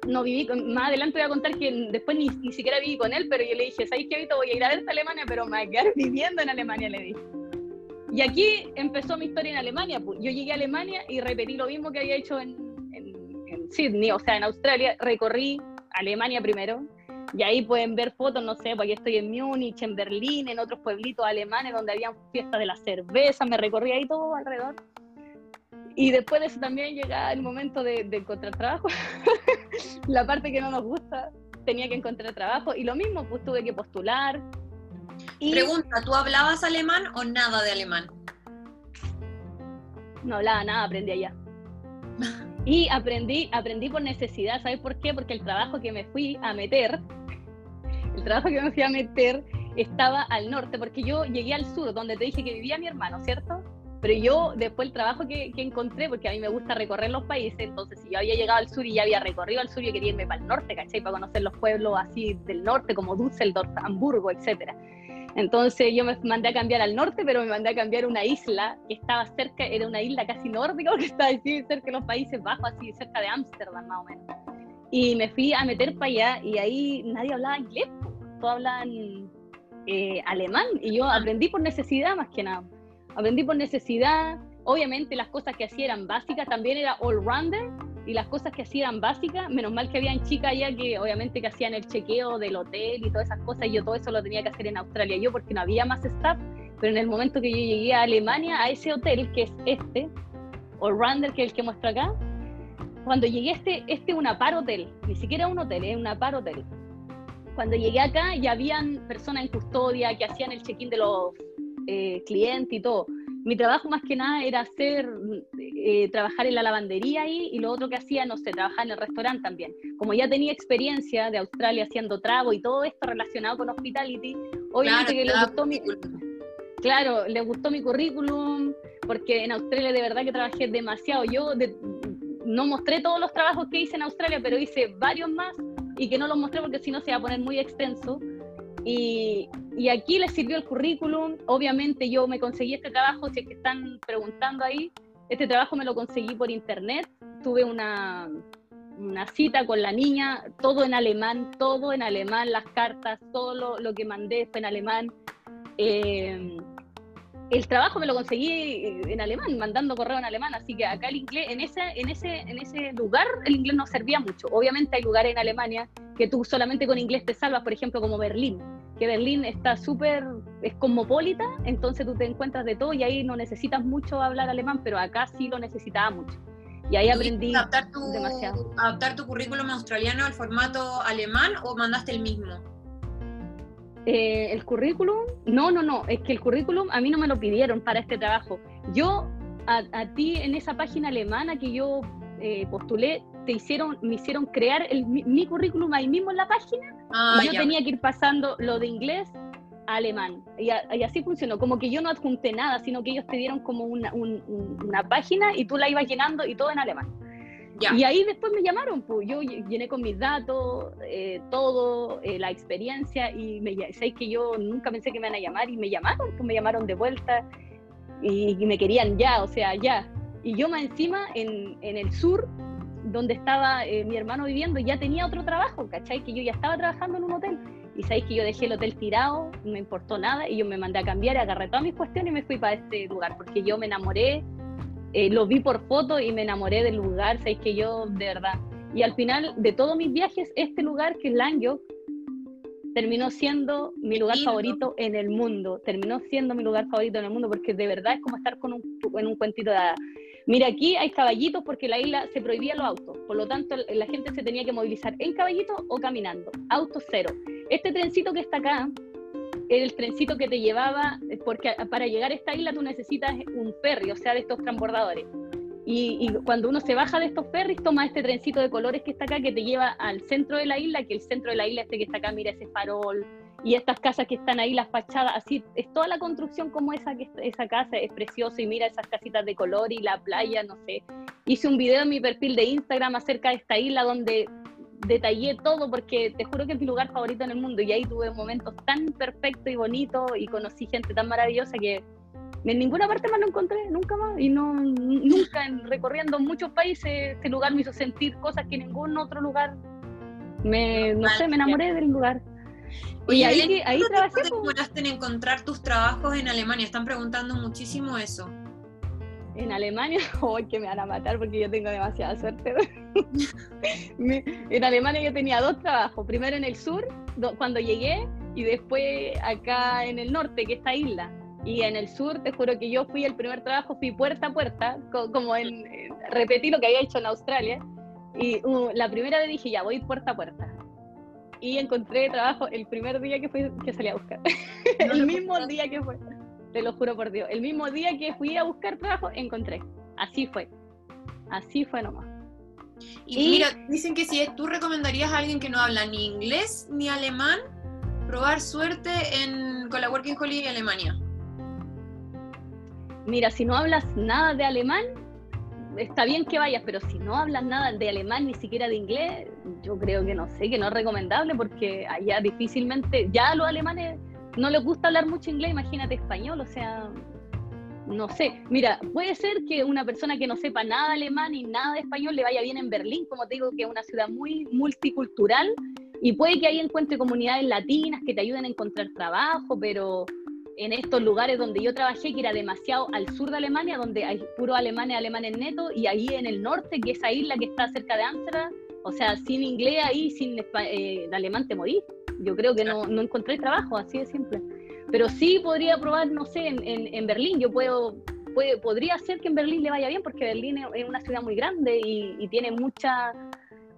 no, viví, con, más adelante voy a contar que después ni, ni, siquiera viví con él, pero yo le dije, ¿sabes qué, Voy a ir a ver a Alemania, pero me voy a quedar viviendo en Alemania, le dije. Y aquí empezó mi historia en Alemania. Pues. Yo llegué a Alemania y repetí lo mismo que había hecho en, en, en Sydney, o sea, en Australia. Recorrí Alemania primero, y ahí pueden ver fotos, no sé, porque estoy en Múnich, en Berlín, en otros pueblitos alemanes donde habían fiestas de la cerveza, me recorrí ahí todo alrededor. Y después de eso también llega el momento de, encontrar trabajo. la parte que no nos gusta, tenía que encontrar trabajo. Y lo mismo, pues tuve que postular. Y... Pregunta, ¿tú hablabas alemán o nada de alemán? No hablaba nada, aprendí allá. Y aprendí, aprendí por necesidad, ¿sabes por qué? Porque el trabajo que me fui a meter el trabajo que me fui a meter estaba al norte, porque yo llegué al sur, donde te dije que vivía mi hermano, ¿cierto? Pero yo, después el trabajo que, encontré, porque a mí me gusta recorrer los países, entonces si yo había llegado al sur y ya había recorrido al sur, yo quería irme para el norte, ¿cachai? Para conocer los pueblos así del norte, como Düsseldorf, Hamburgo, etcétera. Entonces yo me mandé a cambiar al norte, pero me mandé a cambiar una isla que estaba cerca, era una isla casi nórdica, que estaba así cerca de los Países Bajos, así cerca de Ámsterdam más o menos. Y me fui a meter para allá y ahí nadie hablaba inglés, todos hablan eh, alemán y yo aprendí por necesidad más que nada. Aprendí por necesidad, obviamente las cosas que hacía eran básicas, también era all-rounder y las cosas que hacía eran básicas, menos mal que habían chicas allá que obviamente que hacían el chequeo del hotel y todas esas cosas y yo todo eso lo tenía que hacer en Australia yo porque no había más staff, pero en el momento que yo llegué a Alemania, a ese hotel que es este, all-rounder que es el que muestro acá, cuando llegué a este, este es un apar hotel, ni siquiera un hotel, es un apar hotel. Cuando llegué acá ya habían personas en custodia que hacían el check-in de los eh, clientes y todo. Mi trabajo más que nada era hacer, eh, trabajar en la lavandería ahí y lo otro que hacía, no sé, trabajar en el restaurante también. Como ya tenía experiencia de Australia haciendo trago y todo esto relacionado con hospitality, obviamente que les gustó mi... Claro, les gustó mi currículum, porque en Australia de verdad que trabajé demasiado. Yo de, no mostré todos los trabajos que hice en Australia, pero hice varios más y que no los mostré porque si no se iba a poner muy extenso. Y, y, aquí les sirvió el currículum. Obviamente yo me conseguí este trabajo, si es que están preguntando ahí, este trabajo me lo conseguí por internet. Tuve una, una cita con la niña, todo en alemán, todo en alemán, las cartas, todo lo, lo que mandé fue en alemán. Eh, el trabajo me lo conseguí eh, en alemán, mandando correo en alemán, así que acá el inglés, en ese, en ese, en ese lugar, el inglés no servía mucho. Obviamente hay lugares en Alemania que tú solamente con inglés te salvas, por ejemplo, como Berlín, que Berlín está súper, es cosmopolita, entonces tú te encuentras de todo y ahí no necesitas mucho hablar alemán, pero acá sí lo necesitaba mucho. Y ahí aprendí adaptar tu, demasiado. ¿Adaptar tu currículum australiano al formato alemán o mandaste el mismo? Eh, el currículum, no, no, no, es que el currículum a mí no me lo pidieron para este trabajo. Yo, a, ti en esa página alemana que yo eh, postulé, te hicieron, me hicieron crear el, mi, currículum ahí mismo en la página ah, y yo tenía que ir pasando lo de inglés a alemán. Y, así funcionó, como que yo no adjunté nada, sino que ellos te dieron como una, una página y tú la ibas llenando y todo en alemán. Y ahí después me llamaron, pues yo llené con mis datos, eh, todo, eh, la experiencia, y me sé que yo nunca pensé que me iban a llamar, y me llamaron, pues me llamaron de vuelta, y, me querían ya, o sea, ya. Y yo más encima en, en el sur, donde estaba eh, mi hermano viviendo, ya tenía otro trabajo, ¿cachai? Que yo ya estaba trabajando en un hotel. Y sabéis que yo dejé el hotel tirado, no me importó nada, y yo me mandé a cambiar, agarré todas mis cuestiones y me fui para este lugar, porque yo me enamoré, eh, lo vi por foto y me enamoré del lugar, sabéis que yo, de verdad. Y al final de todos mis viajes, este lugar, que es Langyok, terminó siendo mi lugar favorito en el mundo, terminó siendo mi lugar favorito en el mundo, porque de verdad es como estar con un, en un cuentito de Mira, aquí hay caballitos porque la isla se prohibía los autos, por lo tanto la gente se tenía que movilizar en caballito o caminando, autos cero. Este trencito que está acá, el trencito que te llevaba, porque para llegar a esta isla tú necesitas un ferry, o sea, de estos transbordadores. Y, cuando uno se baja de estos ferries, toma este trencito de colores que está acá, que te lleva al centro de la isla, que el centro de la isla este que está acá, mira ese farol, y estas casas que están ahí, las fachadas, así, es toda la construcción como esa, que esa casa es preciosa y mira esas casitas de color y la playa, no sé. Hice un video en mi perfil de Instagram acerca de esta isla donde detallé todo porque te juro que es mi lugar favorito en el mundo y ahí tuve momentos tan perfectos y bonitos y conocí gente tan maravillosa que en ninguna parte más lo encontré, nunca más. Y no, nunca, en, recorriendo muchos países, este lugar me hizo sentir cosas que ningún otro lugar me, no sé, me enamoré del lugar. Oye, y ahí, ahí trabajé. ¿Te demoraste en encontrar tus trabajos en Alemania? Están preguntando muchísimo eso. En Alemania, hoy que me van a matar porque yo tengo demasiada suerte. en Alemania yo tenía dos trabajos, primero en el sur, cuando llegué, y después acá en el norte, que es esta isla. Y en el sur, te juro que yo fui el primer trabajo, fui puerta a puerta, como en, repetí lo que había hecho en Australia. Y uh, la primera vez dije, ya, voy puerta a puerta y encontré trabajo el primer día que, fui, que salí a buscar. el mismo día que fue. Te lo juro por Dios. El mismo día que fui a buscar trabajo, encontré. Así fue. Así fue nomás. Y, mira, dicen que si tú recomendarías a alguien que no habla ni inglés ni alemán, probar suerte en, con la Working Holiday Alemania. Mira, si no hablas nada de alemán, está bien que vayas, pero si no hablas nada de alemán ni siquiera de inglés, yo creo que no sé, que no es recomendable porque allá difícilmente, ya los alemanes no les gusta hablar mucho inglés, imagínate español, o sea, no sé. Mira, puede ser que una persona que no sepa nada de alemán ni nada de español le vaya bien en Berlín, como te digo, que es una ciudad muy multicultural y puede que ahí encuentre comunidades latinas que te ayuden a encontrar trabajo, pero en estos lugares donde yo trabajé, que era demasiado al sur de Alemania, donde hay puro alemanes, alemanes netos, y ahí en el norte, que esa isla que está cerca de Ámsterdam, o sea, sin inglés ahí, sin eh, alemán te morís. Yo creo que no, no encontré trabajo, así de simple. Pero sí podría probar, no sé, en, en, Berlín. Yo puedo, puede, podría ser que en Berlín le vaya bien, porque Berlín es una ciudad muy grande y, y tiene mucha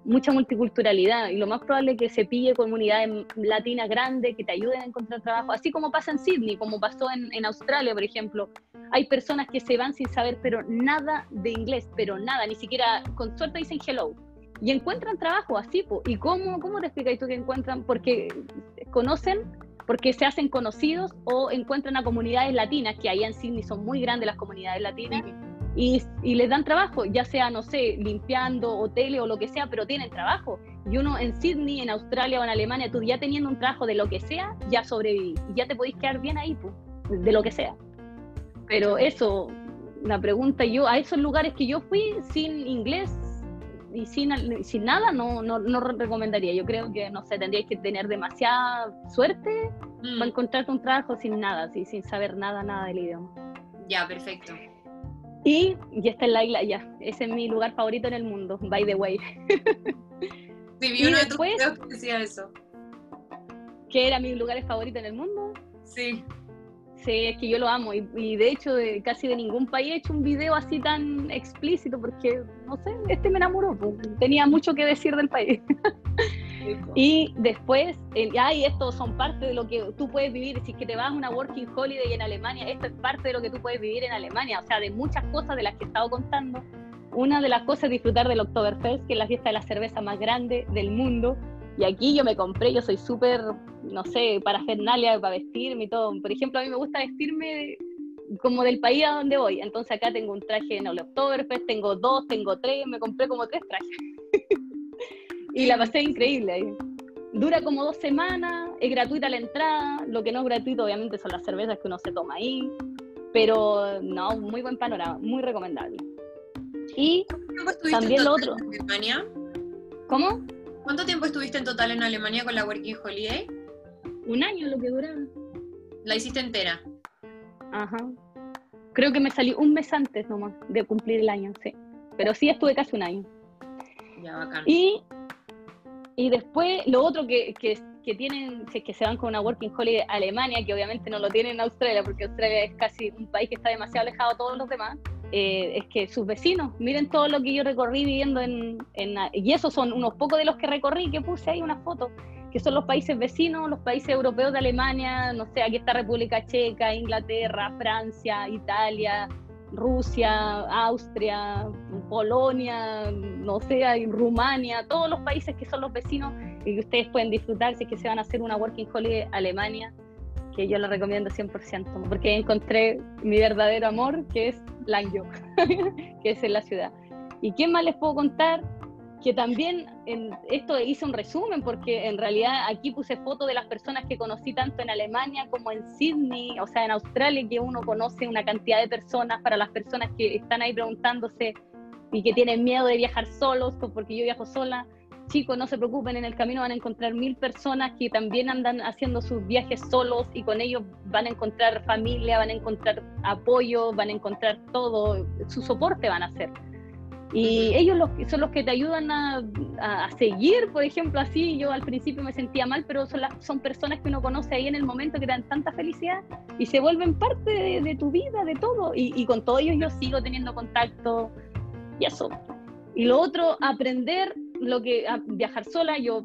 mucha multiculturalidad y lo más probable es que se pille comunidades latinas grandes que te ayuden a encontrar trabajo, así como pasa en Sydney, como pasó en, en, Australia, por ejemplo. Hay personas que se van sin saber, pero nada de inglés, pero nada, ni siquiera con suerte dicen hello. Y encuentran trabajo así, ¿y cómo, cómo te explicas tú que encuentran? Porque conocen, porque se hacen conocidos o encuentran a comunidades latinas, que allá en Sydney son muy grandes las comunidades latinas y, les dan trabajo, ya sea, no sé, limpiando hoteles o lo que sea, pero tienen trabajo. Y uno en Sydney, en Australia o en Alemania, tú ya teniendo un trabajo de lo que sea, ya sobrevivís. Y ya te podéis quedar bien ahí, pues, de lo que sea. Pero eso, la pregunta yo, a esos lugares que yo fui sin inglés y sin, sin nada, no, no, no recomendaría. Yo creo que, no sé, tendríais que tener demasiada suerte para mm. encontrarte un trabajo sin nada, sin saber nada, nada del idioma. Ya, perfecto. Y, y esta es la isla, ya, ese es mi lugar favorito en el mundo, by the way. Sí, vi uno de tus videos que decía eso. ¿Que era mi lugar favorito en el mundo? Sí. Sí, es que yo lo amo y, y de hecho de, casi de ningún país he hecho un video así tan explícito porque, no sé, este me enamoró, pues, tenía mucho que decir del país. Y después, ya, y esto son parte de lo que tú puedes vivir. Si es que te vas a una working holiday en Alemania, esto es parte de lo que tú puedes vivir en Alemania. O sea, de muchas cosas de las que he estado contando. Una de las cosas es disfrutar del Oktoberfest, que es la fiesta de la cerveza más grande del mundo. Y aquí yo me compré, yo soy súper, no sé, para para vestirme y todo. Por ejemplo, a mí me gusta vestirme como del país a donde voy. Entonces acá tengo un traje en el Oktoberfest, tengo dos, tengo tres, me compré como tres trajes. y la pasé increíble ahí. Dura como dos semanas, es gratuita la entrada, lo que no es gratuito obviamente son las cervezas que uno se toma ahí, pero no, muy buen panorama, muy recomendable. Y también lo otro. En Alemania? ¿Cómo? ¿Cuánto tiempo estuviste en total en Alemania con la Working Holiday? Un año lo que duraba. ¿La hiciste entera? Ajá. Creo que me salió un mes antes nomás de cumplir el año, sí. Pero sí estuve casi un año. Ya, bacán. Y, y después, lo otro que, que, que tienen, si es que se van con una Working Holiday a Alemania, que obviamente no lo tienen en Australia, porque Australia es casi un país que está demasiado alejado de todos los demás, eh, es que sus vecinos, miren todo lo que yo recorrí viviendo en, en, Y esos son unos pocos de los que recorrí, que puse ahí una foto, que son los países vecinos, los países europeos de Alemania, no sé, aquí está República Checa, Inglaterra, Francia, Italia, Rusia, Austria, Polonia, no sé, Rumania, todos los países que son los vecinos y que ustedes pueden disfrutar si es que se van a hacer una Working Holiday Alemania que yo lo recomiendo 100%, porque encontré mi verdadero amor, que es Languedoc, que es en la ciudad. ¿Y quién más les puedo contar? Que también en esto hice un resumen, porque en realidad aquí puse fotos de las personas que conocí tanto en Alemania como en Sydney, o sea, en Australia, que uno conoce una cantidad de personas, para las personas que están ahí preguntándose y que tienen miedo de viajar solos, porque yo viajo sola chicos, no se preocupen, en el camino van a encontrar mil personas que también andan haciendo sus viajes solos y con ellos van a encontrar familia, van a encontrar apoyo, van a encontrar todo, su soporte van a hacer. Y ellos son los que te ayudan a, seguir, por ejemplo, así. Yo al principio me sentía mal, pero son, las, son personas que uno conoce ahí en el momento que dan tanta felicidad y se vuelven parte de, tu vida, de todo. Y, y, con todos ellos yo sigo teniendo contacto y eso. Y lo otro, aprender lo que viajar sola, yo,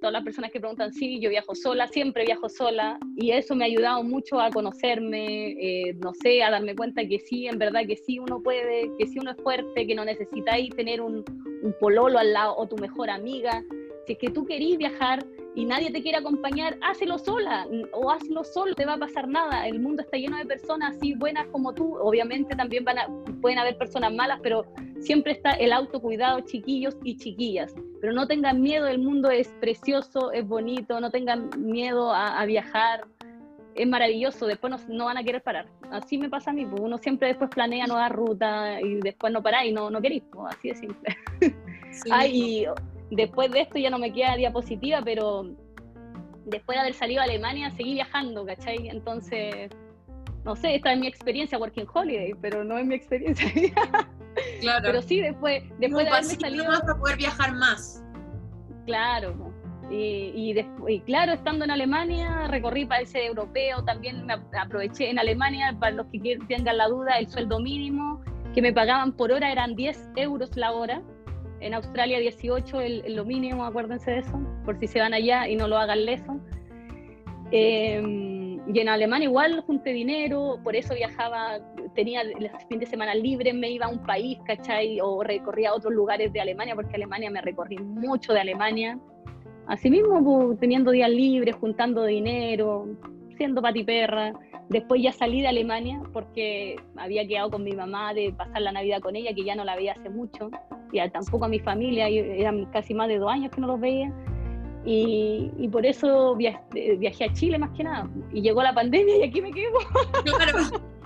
todas las personas que preguntan, sí, yo viajo sola, siempre viajo sola, y eso me ha ayudado mucho a conocerme, eh, no sé, a darme cuenta que sí, en verdad que sí uno puede, que sí uno es fuerte, que no necesitáis tener un, un pololo al lado o tu mejor amiga. Si es que tú querís viajar, y nadie te quiere acompañar, hazlo sola o hazlo solo, te va a pasar nada. El mundo está lleno de personas así buenas como tú. Obviamente también van a, pueden haber personas malas, pero siempre está el autocuidado, chiquillos y chiquillas. Pero no tengan miedo, el mundo es precioso, es bonito, no tengan miedo a, viajar. Es maravilloso, después no, no, van a querer parar. Así me pasa a mí, pues uno siempre después planea nueva ruta y después no para y no, no queréis, pues así de simple. Sí. Ay, Después de esto ya no me queda diapositiva, pero después de haber salido a Alemania seguí viajando, ¿cachai? Entonces, no sé, esta es mi experiencia Working Holiday, pero no es mi experiencia. claro. Pero sí, después, después de haberme salido... más para poder viajar más. Claro, y, y, claro, estando en Alemania, recorrí países europeos, también me aproveché en Alemania, para los que tengan la duda, el sueldo mínimo que me pagaban por hora eran 10 euros la hora, en Australia 18 es lo mínimo, acuérdense de eso, por si se van allá y no lo hagan leso. Em, y en Alemania igual junté dinero, por eso viajaba, tenía los fines de semana libres, me iba a un país, ¿cachai? O recorría otros lugares de Alemania, porque Alemania me recorrí mucho de Alemania. Asimismo, pues, teniendo días libres, juntando dinero, siendo patiperra. Después ya salí de Alemania porque había quedado con mi mamá de pasar la Navidad con ella, que ya no la veía hace mucho y tampoco a mi familia, eran casi más de dos años que no los veía. Y, y por eso viajé, a Chile más que nada. Y llegó la pandemia y aquí me quedo. Claro,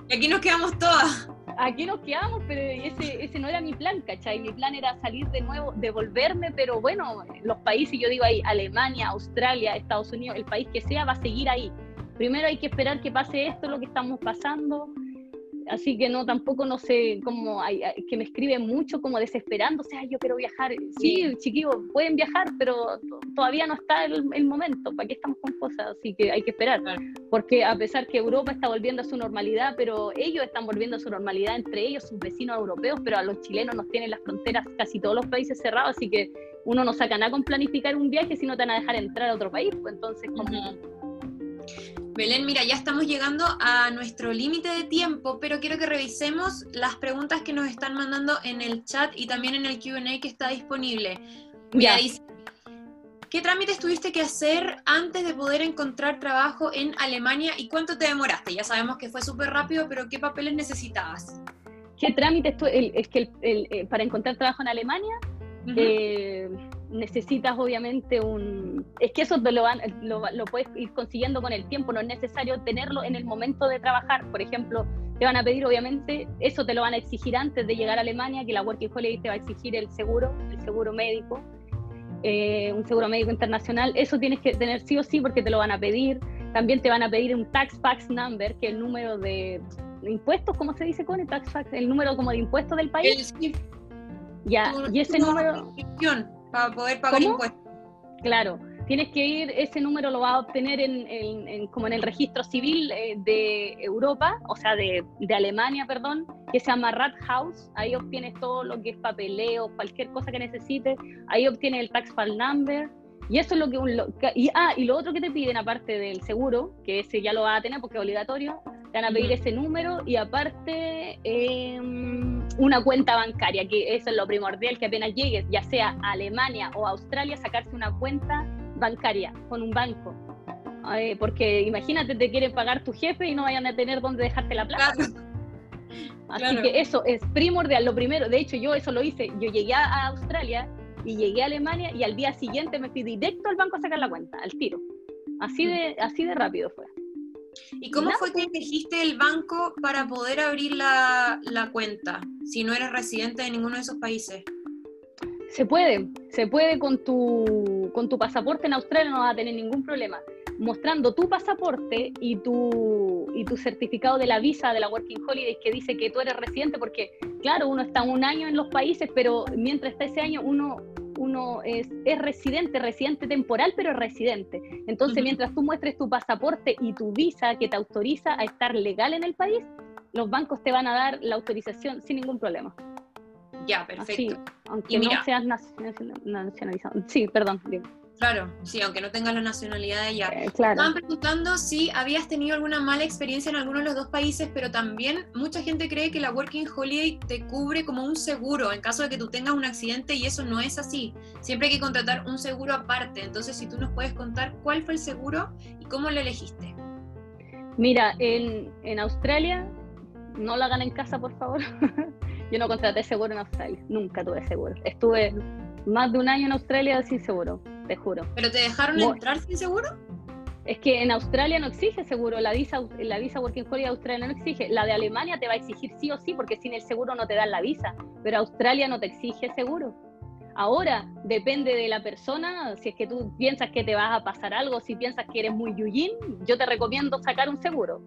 y aquí nos quedamos todas. Aquí nos quedamos, pero ese, ese no era mi plan, ¿cachai? Mi plan era salir de nuevo, devolverme, pero bueno, los países, yo digo ahí, Alemania, Australia, Estados Unidos, el país que sea, va a seguir ahí. Primero hay que esperar que pase esto, lo que estamos pasando, así que no, tampoco no sé, como hay, que me escriben mucho como desesperando, o sea, yo quiero viajar, sí, chiquillos, pueden viajar, pero todavía no está el, momento, ¿para qué estamos con cosas? Así que hay que esperar, porque a pesar que Europa está volviendo a su normalidad, pero ellos están volviendo a su normalidad entre ellos, sus vecinos europeos, pero a los chilenos nos tienen las fronteras casi todos los países cerrados, así que uno no saca nada con planificar un viaje si no te van a dejar entrar a otro país, pues entonces como... Belén, mira, ya estamos llegando a nuestro límite de tiempo, pero quiero que revisemos las preguntas que nos están mandando en el chat y también en el QA que está disponible. Mira, dice, ¿Qué trámites tuviste que hacer antes de poder encontrar trabajo en Alemania y cuánto te demoraste? Ya sabemos que fue súper rápido, pero ¿qué papeles necesitabas? ¿Qué trámites? tú- el- es que el- el- para encontrar trabajo en Alemania Ujú. eh, necesitas obviamente un... Es que eso te lo, van, lo, lo puedes ir consiguiendo con el tiempo, no es necesario tenerlo en el momento de trabajar. Por ejemplo, te van a pedir obviamente, eso te lo van a exigir antes de llegar a Alemania, que la Working Holiday te va a exigir el seguro, el seguro médico, eh, un seguro médico internacional. Eso tienes que tener sí o sí porque te lo van a pedir. También te van a pedir un Tax Fax Number, que es el número de impuestos, ¿cómo se dice con el Tax Fax? El número como de impuestos del país. El Ya, y ese número... para poder pagar ¿Cómo? impuestos. Claro, tienes que ir, ese número lo vas a obtener en, en- en- como en el registro civil eh, de Europa, o sea, de, de Alemania, perdón, que se llama Rathaus. Ahí obtienes todo lo que es papeleo, cualquier cosa que necesites. Ahí obtienes el tax file number. Y eso es lo que, un- lo que- y, ah, y lo otro que te piden aparte del seguro, que ese ya lo vas a tener porque es obligatorio, te van a pedir ese número y aparte em, una cuenta bancaria, que eso es lo primordial, que apenas llegues, ya sea a Alemania o a Australia, sacarse una cuenta bancaria con un banco. Eh, porque imagínate, te quieren pagar tu jefe y no vayan a tener dónde dejarte la plata. Claro. Así claro. que eso es primordial. Lo primero, de hecho, yo eso lo hice. Yo llegué a Australia y llegué a Alemania y al día siguiente me fui directo al banco a sacar la cuenta, al tiro. Así de, así de rápido fue. ¿Y cómo fue que elegiste el banco para poder abrir la, la cuenta si no eres residente de ninguno de esos países? Se puede, se puede con tu, con tu pasaporte en Australia, no vas a tener ningún problema. Mostrando tu pasaporte y tu, y tu certificado de la visa de la Working Holiday que dice que tú eres residente, porque claro, uno está un año en los países, pero mientras está ese año uno, uno es, es residente, residente temporal, pero es residente. Entonces, mientras tú muestres tu pasaporte y tu visa que te autoriza a estar legal en el país, los bancos te van a dar la autorización sin ningún problema. Ya, Así, perfecto. aunque Y mira- no seas nacional- nacionalizado. Sí, perdón. dime. Claro, sí, aunque no tengas la nacionalidad de allá. Eh, claro. Estaban preguntando si habías tenido alguna mala experiencia en alguno de los dos países, pero también mucha gente cree que la Working Holiday te cubre como un seguro en caso de que tú tengas un accidente y eso no es así. Siempre hay que contratar un seguro aparte. Entonces, si tú nos puedes contar cuál fue el seguro y cómo lo elegiste. Mira, en, en Australia, no lo hagan en casa, por favor. Yo no contraté seguro en Australia, nunca tuve seguro. Estuve más de un año en Australia sin seguro, te juro. ¿Pero te dejaron entrar sin seguro? Es que en Australia no exige seguro, la visa, la visa Working Holiday Australia no exige. La de Alemania te va a exigir sí o sí, porque sin el seguro no te dan la visa, pero Australia no te exige seguro. Ahora, depende de la persona, si es que tú piensas que te vas a pasar algo, si piensas que eres muy yuyin, yo te recomiendo sacar un seguro.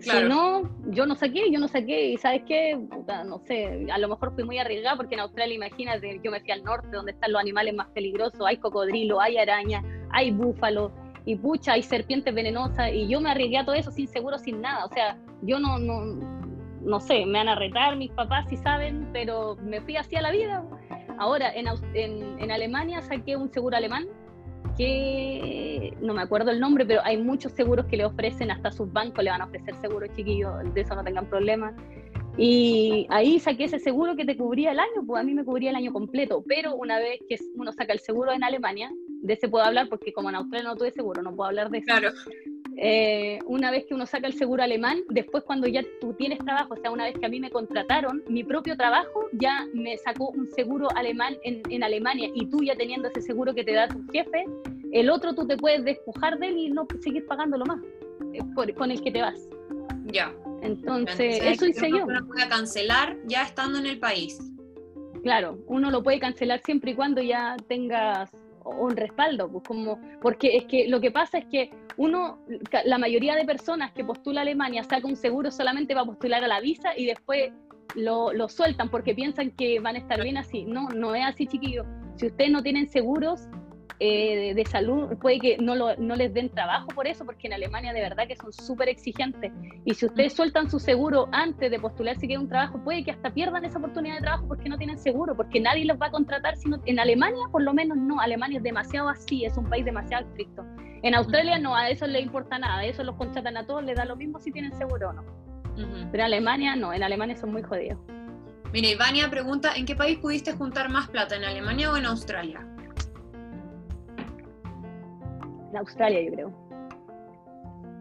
Claro. Si no, yo no saqué, yo no saqué, y ¿sabes qué? Puta, no sé, a lo mejor fui muy arriesgada porque en Australia, imagínate, yo me fui al norte donde están los animales más peligrosos, hay cocodrilo, hay araña, hay búfalo, y pucha, hay serpientes venenosas, y yo me arriesgué a todo eso sin seguro, sin nada, o sea, yo no, no, no sé, me van a retar mis papás si saben, pero me fui así a la vida. Ahora, en, en, en Alemania saqué un seguro alemán, que no me acuerdo el nombre, pero hay muchos seguros que le ofrecen, hasta sus bancos le van a ofrecer seguros chiquillos, de eso no tengan problema. Y ahí saqué ese seguro que te cubría el año, pues a mí me cubría el año completo, pero una vez que uno saca el seguro en Alemania, de ese puedo hablar porque como en Australia no tuve seguro, no puedo hablar de eso. Claro. Eh, una vez que uno saca el seguro alemán, después cuando ya tú tienes trabajo, o sea, una vez que a mí me contrataron, mi propio trabajo ya me sacó un seguro alemán en, en Alemania y tú ya teniendo ese seguro que te da tu jefe, el otro tú te puedes despojar de él y no seguir pagándolo más, eh, por- con el que te vas. Ya. Entonces, Entonces, eso hice yo. Uno puede cancelar ya estando en el país. Claro, uno lo puede cancelar siempre y cuando ya tengas un respaldo, pues como, porque es que lo que pasa es que uno, la mayoría de personas que postula a Alemania saca un seguro solamente para postular a la visa y después lo, lo sueltan porque piensan que van a estar bien así. No, no es así, chiquillos. Si ustedes no tienen seguros eh, de, de salud, puede que no, lo- no les den trabajo por eso, porque en Alemania de verdad que son súper exigentes. Y si ustedes sueltan su seguro antes de postular si quieren un trabajo, puede que hasta pierdan esa oportunidad de trabajo porque no tienen seguro, porque nadie los va a contratar. Sino, en Alemania, por lo menos, no. Alemania es demasiado así, es un país demasiado estricto. En Australia no, a eso le importa nada, a eso los contratan a todos, les da lo mismo si tienen seguro o no. Pero en Alemania no, en Alemania son muy jodidos. Mira, Ivania pregunta, ¿en qué país pudiste juntar más plata, en Alemania o en Australia? En Australia, yo creo.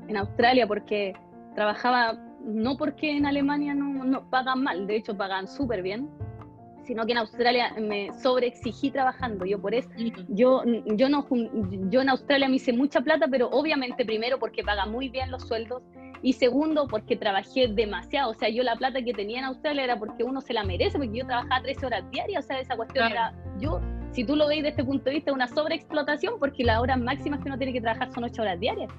En Australia, porque trabajaba, no porque en Alemania no, no pagan mal, de hecho pagan súper bien, sino que en Australia me sobreexigí trabajando. Yo por eso, yo, yo, no, yo en Australia me hice mucha plata, pero obviamente primero porque paga muy bien los sueldos y segundo porque trabajé demasiado. O sea, yo la plata que tenía en Australia era porque uno se la merece, porque yo trabajaba 13 horas diarias, o sea, esa cuestión era, yo, si tú lo veis desde este punto de vista, una sobreexplotación porque las horas máximas que uno tiene que trabajar son 8 horas diarias.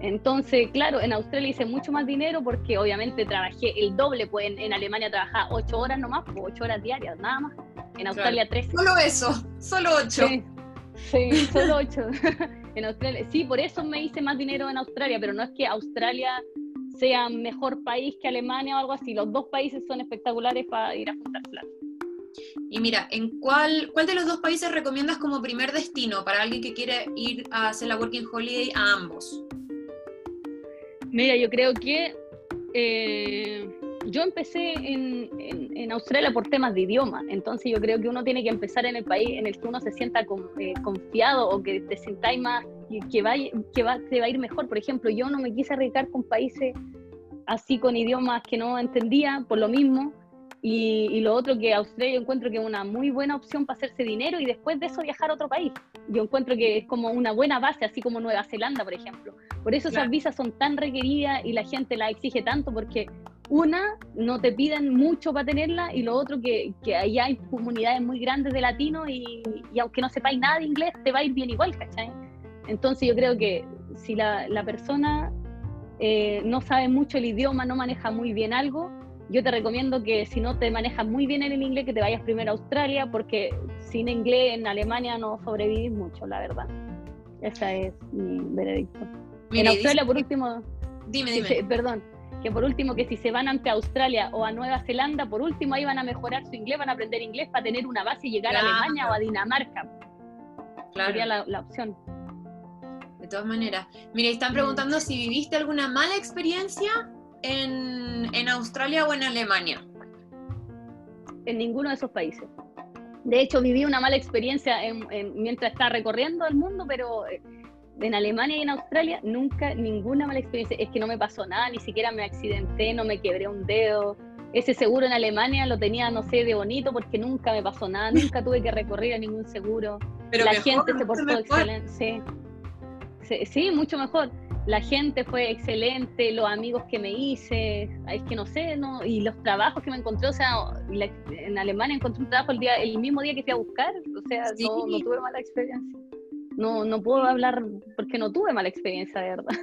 Entonces, claro, en Australia hice mucho más dinero porque obviamente trabajé el doble, pues en, Alemania trabajaba ocho horas nomás, pues ocho horas diarias, nada más. En Australia tres. Solo eso, solo ocho. Sí, solo ocho. en Australia, sí, por eso me hice más dinero en Australia, pero no es que Australia sea mejor país que Alemania o algo así. Los dos países son espectaculares para ir a juntar plata. Y mira, ¿en cuál, cuál de los dos países recomiendas como primer destino para alguien que quiere ir a hacer la Working Holiday a ambos? Mira, yo creo que eh, yo empecé en, Australia por temas de idioma, entonces yo creo que uno tiene que empezar en el país en el que uno se sienta eh, confiado o que te sientáis más, que, va, que va, te va a ir mejor. Por ejemplo, yo no me quise arriesgar con países así con idiomas que no entendía por lo mismo. Y, lo otro que Australia yo encuentro que es una muy buena opción para hacerse dinero y después de eso viajar a otro país. Yo encuentro que es como una buena base, así como Nueva Zelanda, por ejemplo. Por eso esas visas son tan requeridas y la gente las exige tanto, porque una, no te piden mucho para tenerla y lo otro, que, que ahí hay comunidades muy grandes de latinos y, y, aunque no sepáis nada de inglés, te va a ir bien igual, ¿cachai? Entonces yo creo que si la, la persona eh, no sabe mucho el idioma, no maneja muy bien algo, yo te recomiendo que si no te manejas muy bien en el inglés, que te vayas primero a Australia, porque sin inglés en Alemania no sobrevivís mucho, la verdad. Ese es mi veredicto. en Australia, por último... Dime, dime. perdón, que por último, que si se van ante Australia o a Nueva Zelanda, por último ahí van a mejorar su inglés, van a aprender inglés para tener una base y llegar a Alemania o a Dinamarca. Claro. Sería la, la opción. De todas maneras. Mira, están preguntando si viviste alguna mala experiencia en, Australia o en Alemania? En ninguno de esos países. De hecho, viví una mala experiencia mientras estaba recorriendo el mundo, pero eh, en Alemania y en Australia nunca ninguna mala experiencia. Es que no me pasó nada, ni siquiera me accidenté, no me quebré un dedo. Ese seguro en Alemania lo tenía, no sé, de bonito porque nunca me pasó nada, nunca tuve que recorrer a ningún seguro. Pero la gente se portó excelente. sí, mucho mejor la gente fue excelente, los amigos que me hice, es que no sé, ¿no? y los trabajos que me encontré, o sea, en Alemania encontré un trabajo el, día, el mismo día que fui a buscar, o sea, no, no, tuve mala experiencia. No, no puedo hablar porque no tuve mala experiencia, de verdad.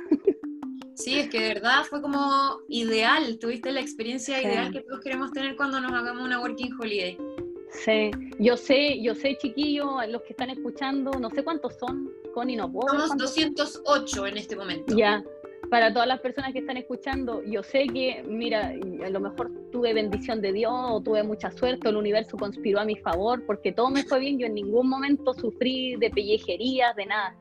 Sí, es que de verdad fue como ideal, tuviste la experiencia ideal que todos queremos tener cuando nos hagamos una working holiday. Sí, yo sé, yo sé, chiquillos, los que están escuchando, no sé cuántos son, Connie, no puedo. Somos 208 en este momento. Ya, para todas las personas que están escuchando, yo sé que, mira, a lo mejor tuve bendición de Dios o tuve mucha suerte, el universo conspiró a mi favor, porque todo me fue bien, yo en ningún momento sufrí de pellejerías, de nada.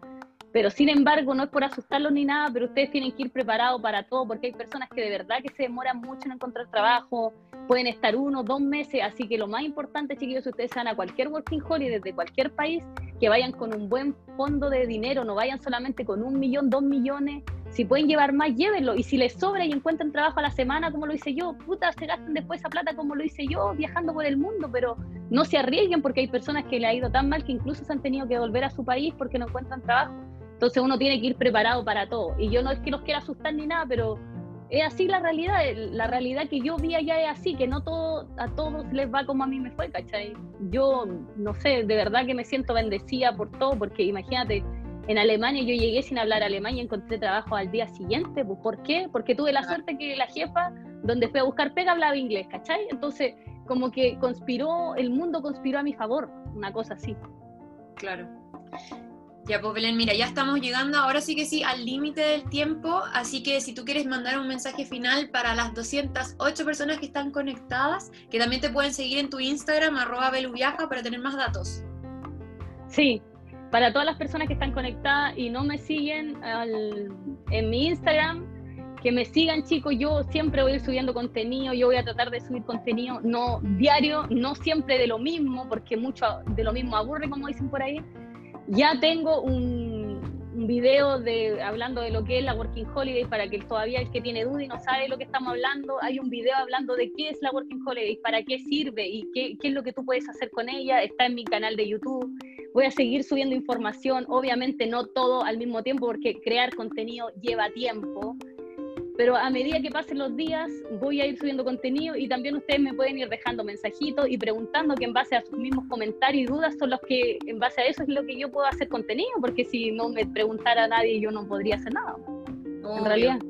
Pero sin embargo, no es por asustarlos ni nada, pero ustedes tienen que ir preparados para todo, porque hay personas que de verdad que se demoran mucho en encontrar trabajo, pueden estar uno, dos meses, así que lo más importante, chiquillos, si ustedes van a cualquier working holiday desde cualquier país, que vayan con un buen fondo de dinero, no vayan solamente con un millón, dos millones, si pueden llevar más, llévenlo, y si les sobra y encuentran trabajo a la semana, como lo hice yo, puta, se gasten después esa plata como lo hice yo, viajando por el mundo, pero no se arriesguen porque hay personas que le ha ido tan mal que incluso se han tenido que volver a su país porque no encuentran trabajo. Entonces uno tiene que ir preparado para todo. Y yo no es que los quiera asustar ni nada, pero es así la realidad. La realidad que yo vi allá es así, que no todo, a todos les va como a mí me fue, ¿cachai? Yo, no sé, de verdad que me siento bendecida por todo, porque imagínate, en Alemania yo llegué sin hablar alemán y encontré trabajo al día siguiente. Pues, ¿Por qué? Porque tuve la suerte que la jefa, donde fui a buscar pega, hablaba inglés, ¿cachai? Entonces, como que conspiró, el mundo conspiró a mi favor, una cosa así. Claro. Ya, pues Belén, mira, ya estamos llegando, ahora sí que sí, al límite del tiempo, así que si tú quieres mandar un mensaje final para las 208 personas que están conectadas, que también te pueden seguir en tu Instagram, arroba beluviaja, para tener más datos. Sí, para todas las personas que están conectadas y no me siguen en mi Instagram, que me sigan chicos, yo siempre voy a ir subiendo contenido, yo voy a tratar de subir contenido no diario, no siempre de lo mismo, porque mucho de lo mismo aburre, como dicen por ahí, ya tengo un, un video de, hablando de lo que es la Working Holiday para que todavía el que tiene duda y no sabe lo que estamos hablando, hay un video hablando de qué es la Working Holiday, para qué sirve y qué, qué es lo que tú puedes hacer con ella. Está en mi canal de YouTube. Voy a seguir subiendo información, obviamente no todo al mismo tiempo porque crear contenido lleva tiempo pero a medida que pasen los días voy a ir subiendo contenido y también ustedes me pueden ir dejando mensajitos y preguntando que en base a sus mismos comentarios y dudas son los que en base a eso es lo que yo puedo hacer contenido, porque si no me preguntara nadie yo no podría hacer nada. En realidad.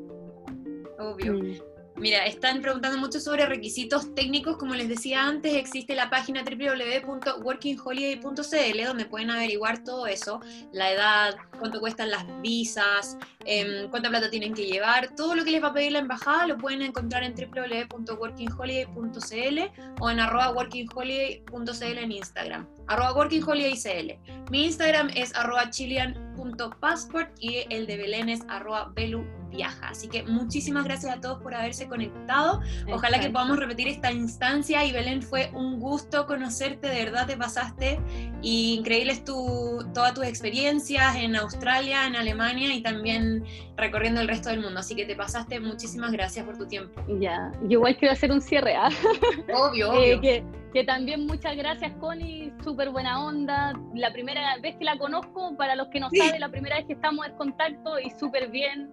Obvio. Mm. Mira, están preguntando mucho sobre requisitos técnicos. Como les decía antes, existe la página www.workingholiday.cl donde pueden averiguar todo eso, la edad, cuánto cuestan las visas, em, cuánta plata tienen que llevar, todo lo que les va a pedir la embajada lo pueden encontrar en www.workingholiday.cl o en arroba workingholiday.cl en Instagram, arroba workingholidaycl. Mi Instagram es arroba chilean.passport y el de Belén es arroba belu viaja. Así que muchísimas gracias a todos por haberse conectado. Ojalá que podamos repetir esta instancia y Belén fue un gusto conocerte, de verdad te pasaste y increíbles tu, todas tus experiencias en Australia, en Alemania y también recorriendo el resto del mundo. Así que te pasaste, muchísimas gracias por tu tiempo. Ya, yo igual quiero hacer un cierre. ¿ah? Obvio, eh, obvio. que, que también muchas gracias Connie, súper buena onda. La primera vez que la conozco, para los que no saben, la primera vez que estamos en contacto y súper bien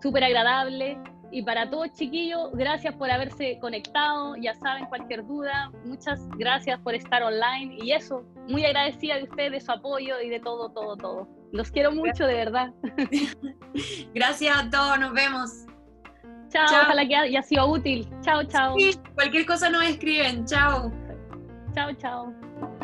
súper agradable. Y para todos chiquillos, gracias por haberse conectado. Ya saben, cualquier duda, muchas gracias por estar online. Y eso, muy agradecida de ustedes, de su apoyo y de todo, todo, todo. Los quiero mucho, de verdad. Gracias a todos, nos vemos. Chao, ojalá que haya sido útil. Chao, chao. cualquier cosa nos escriben. Chao. Chao, chao.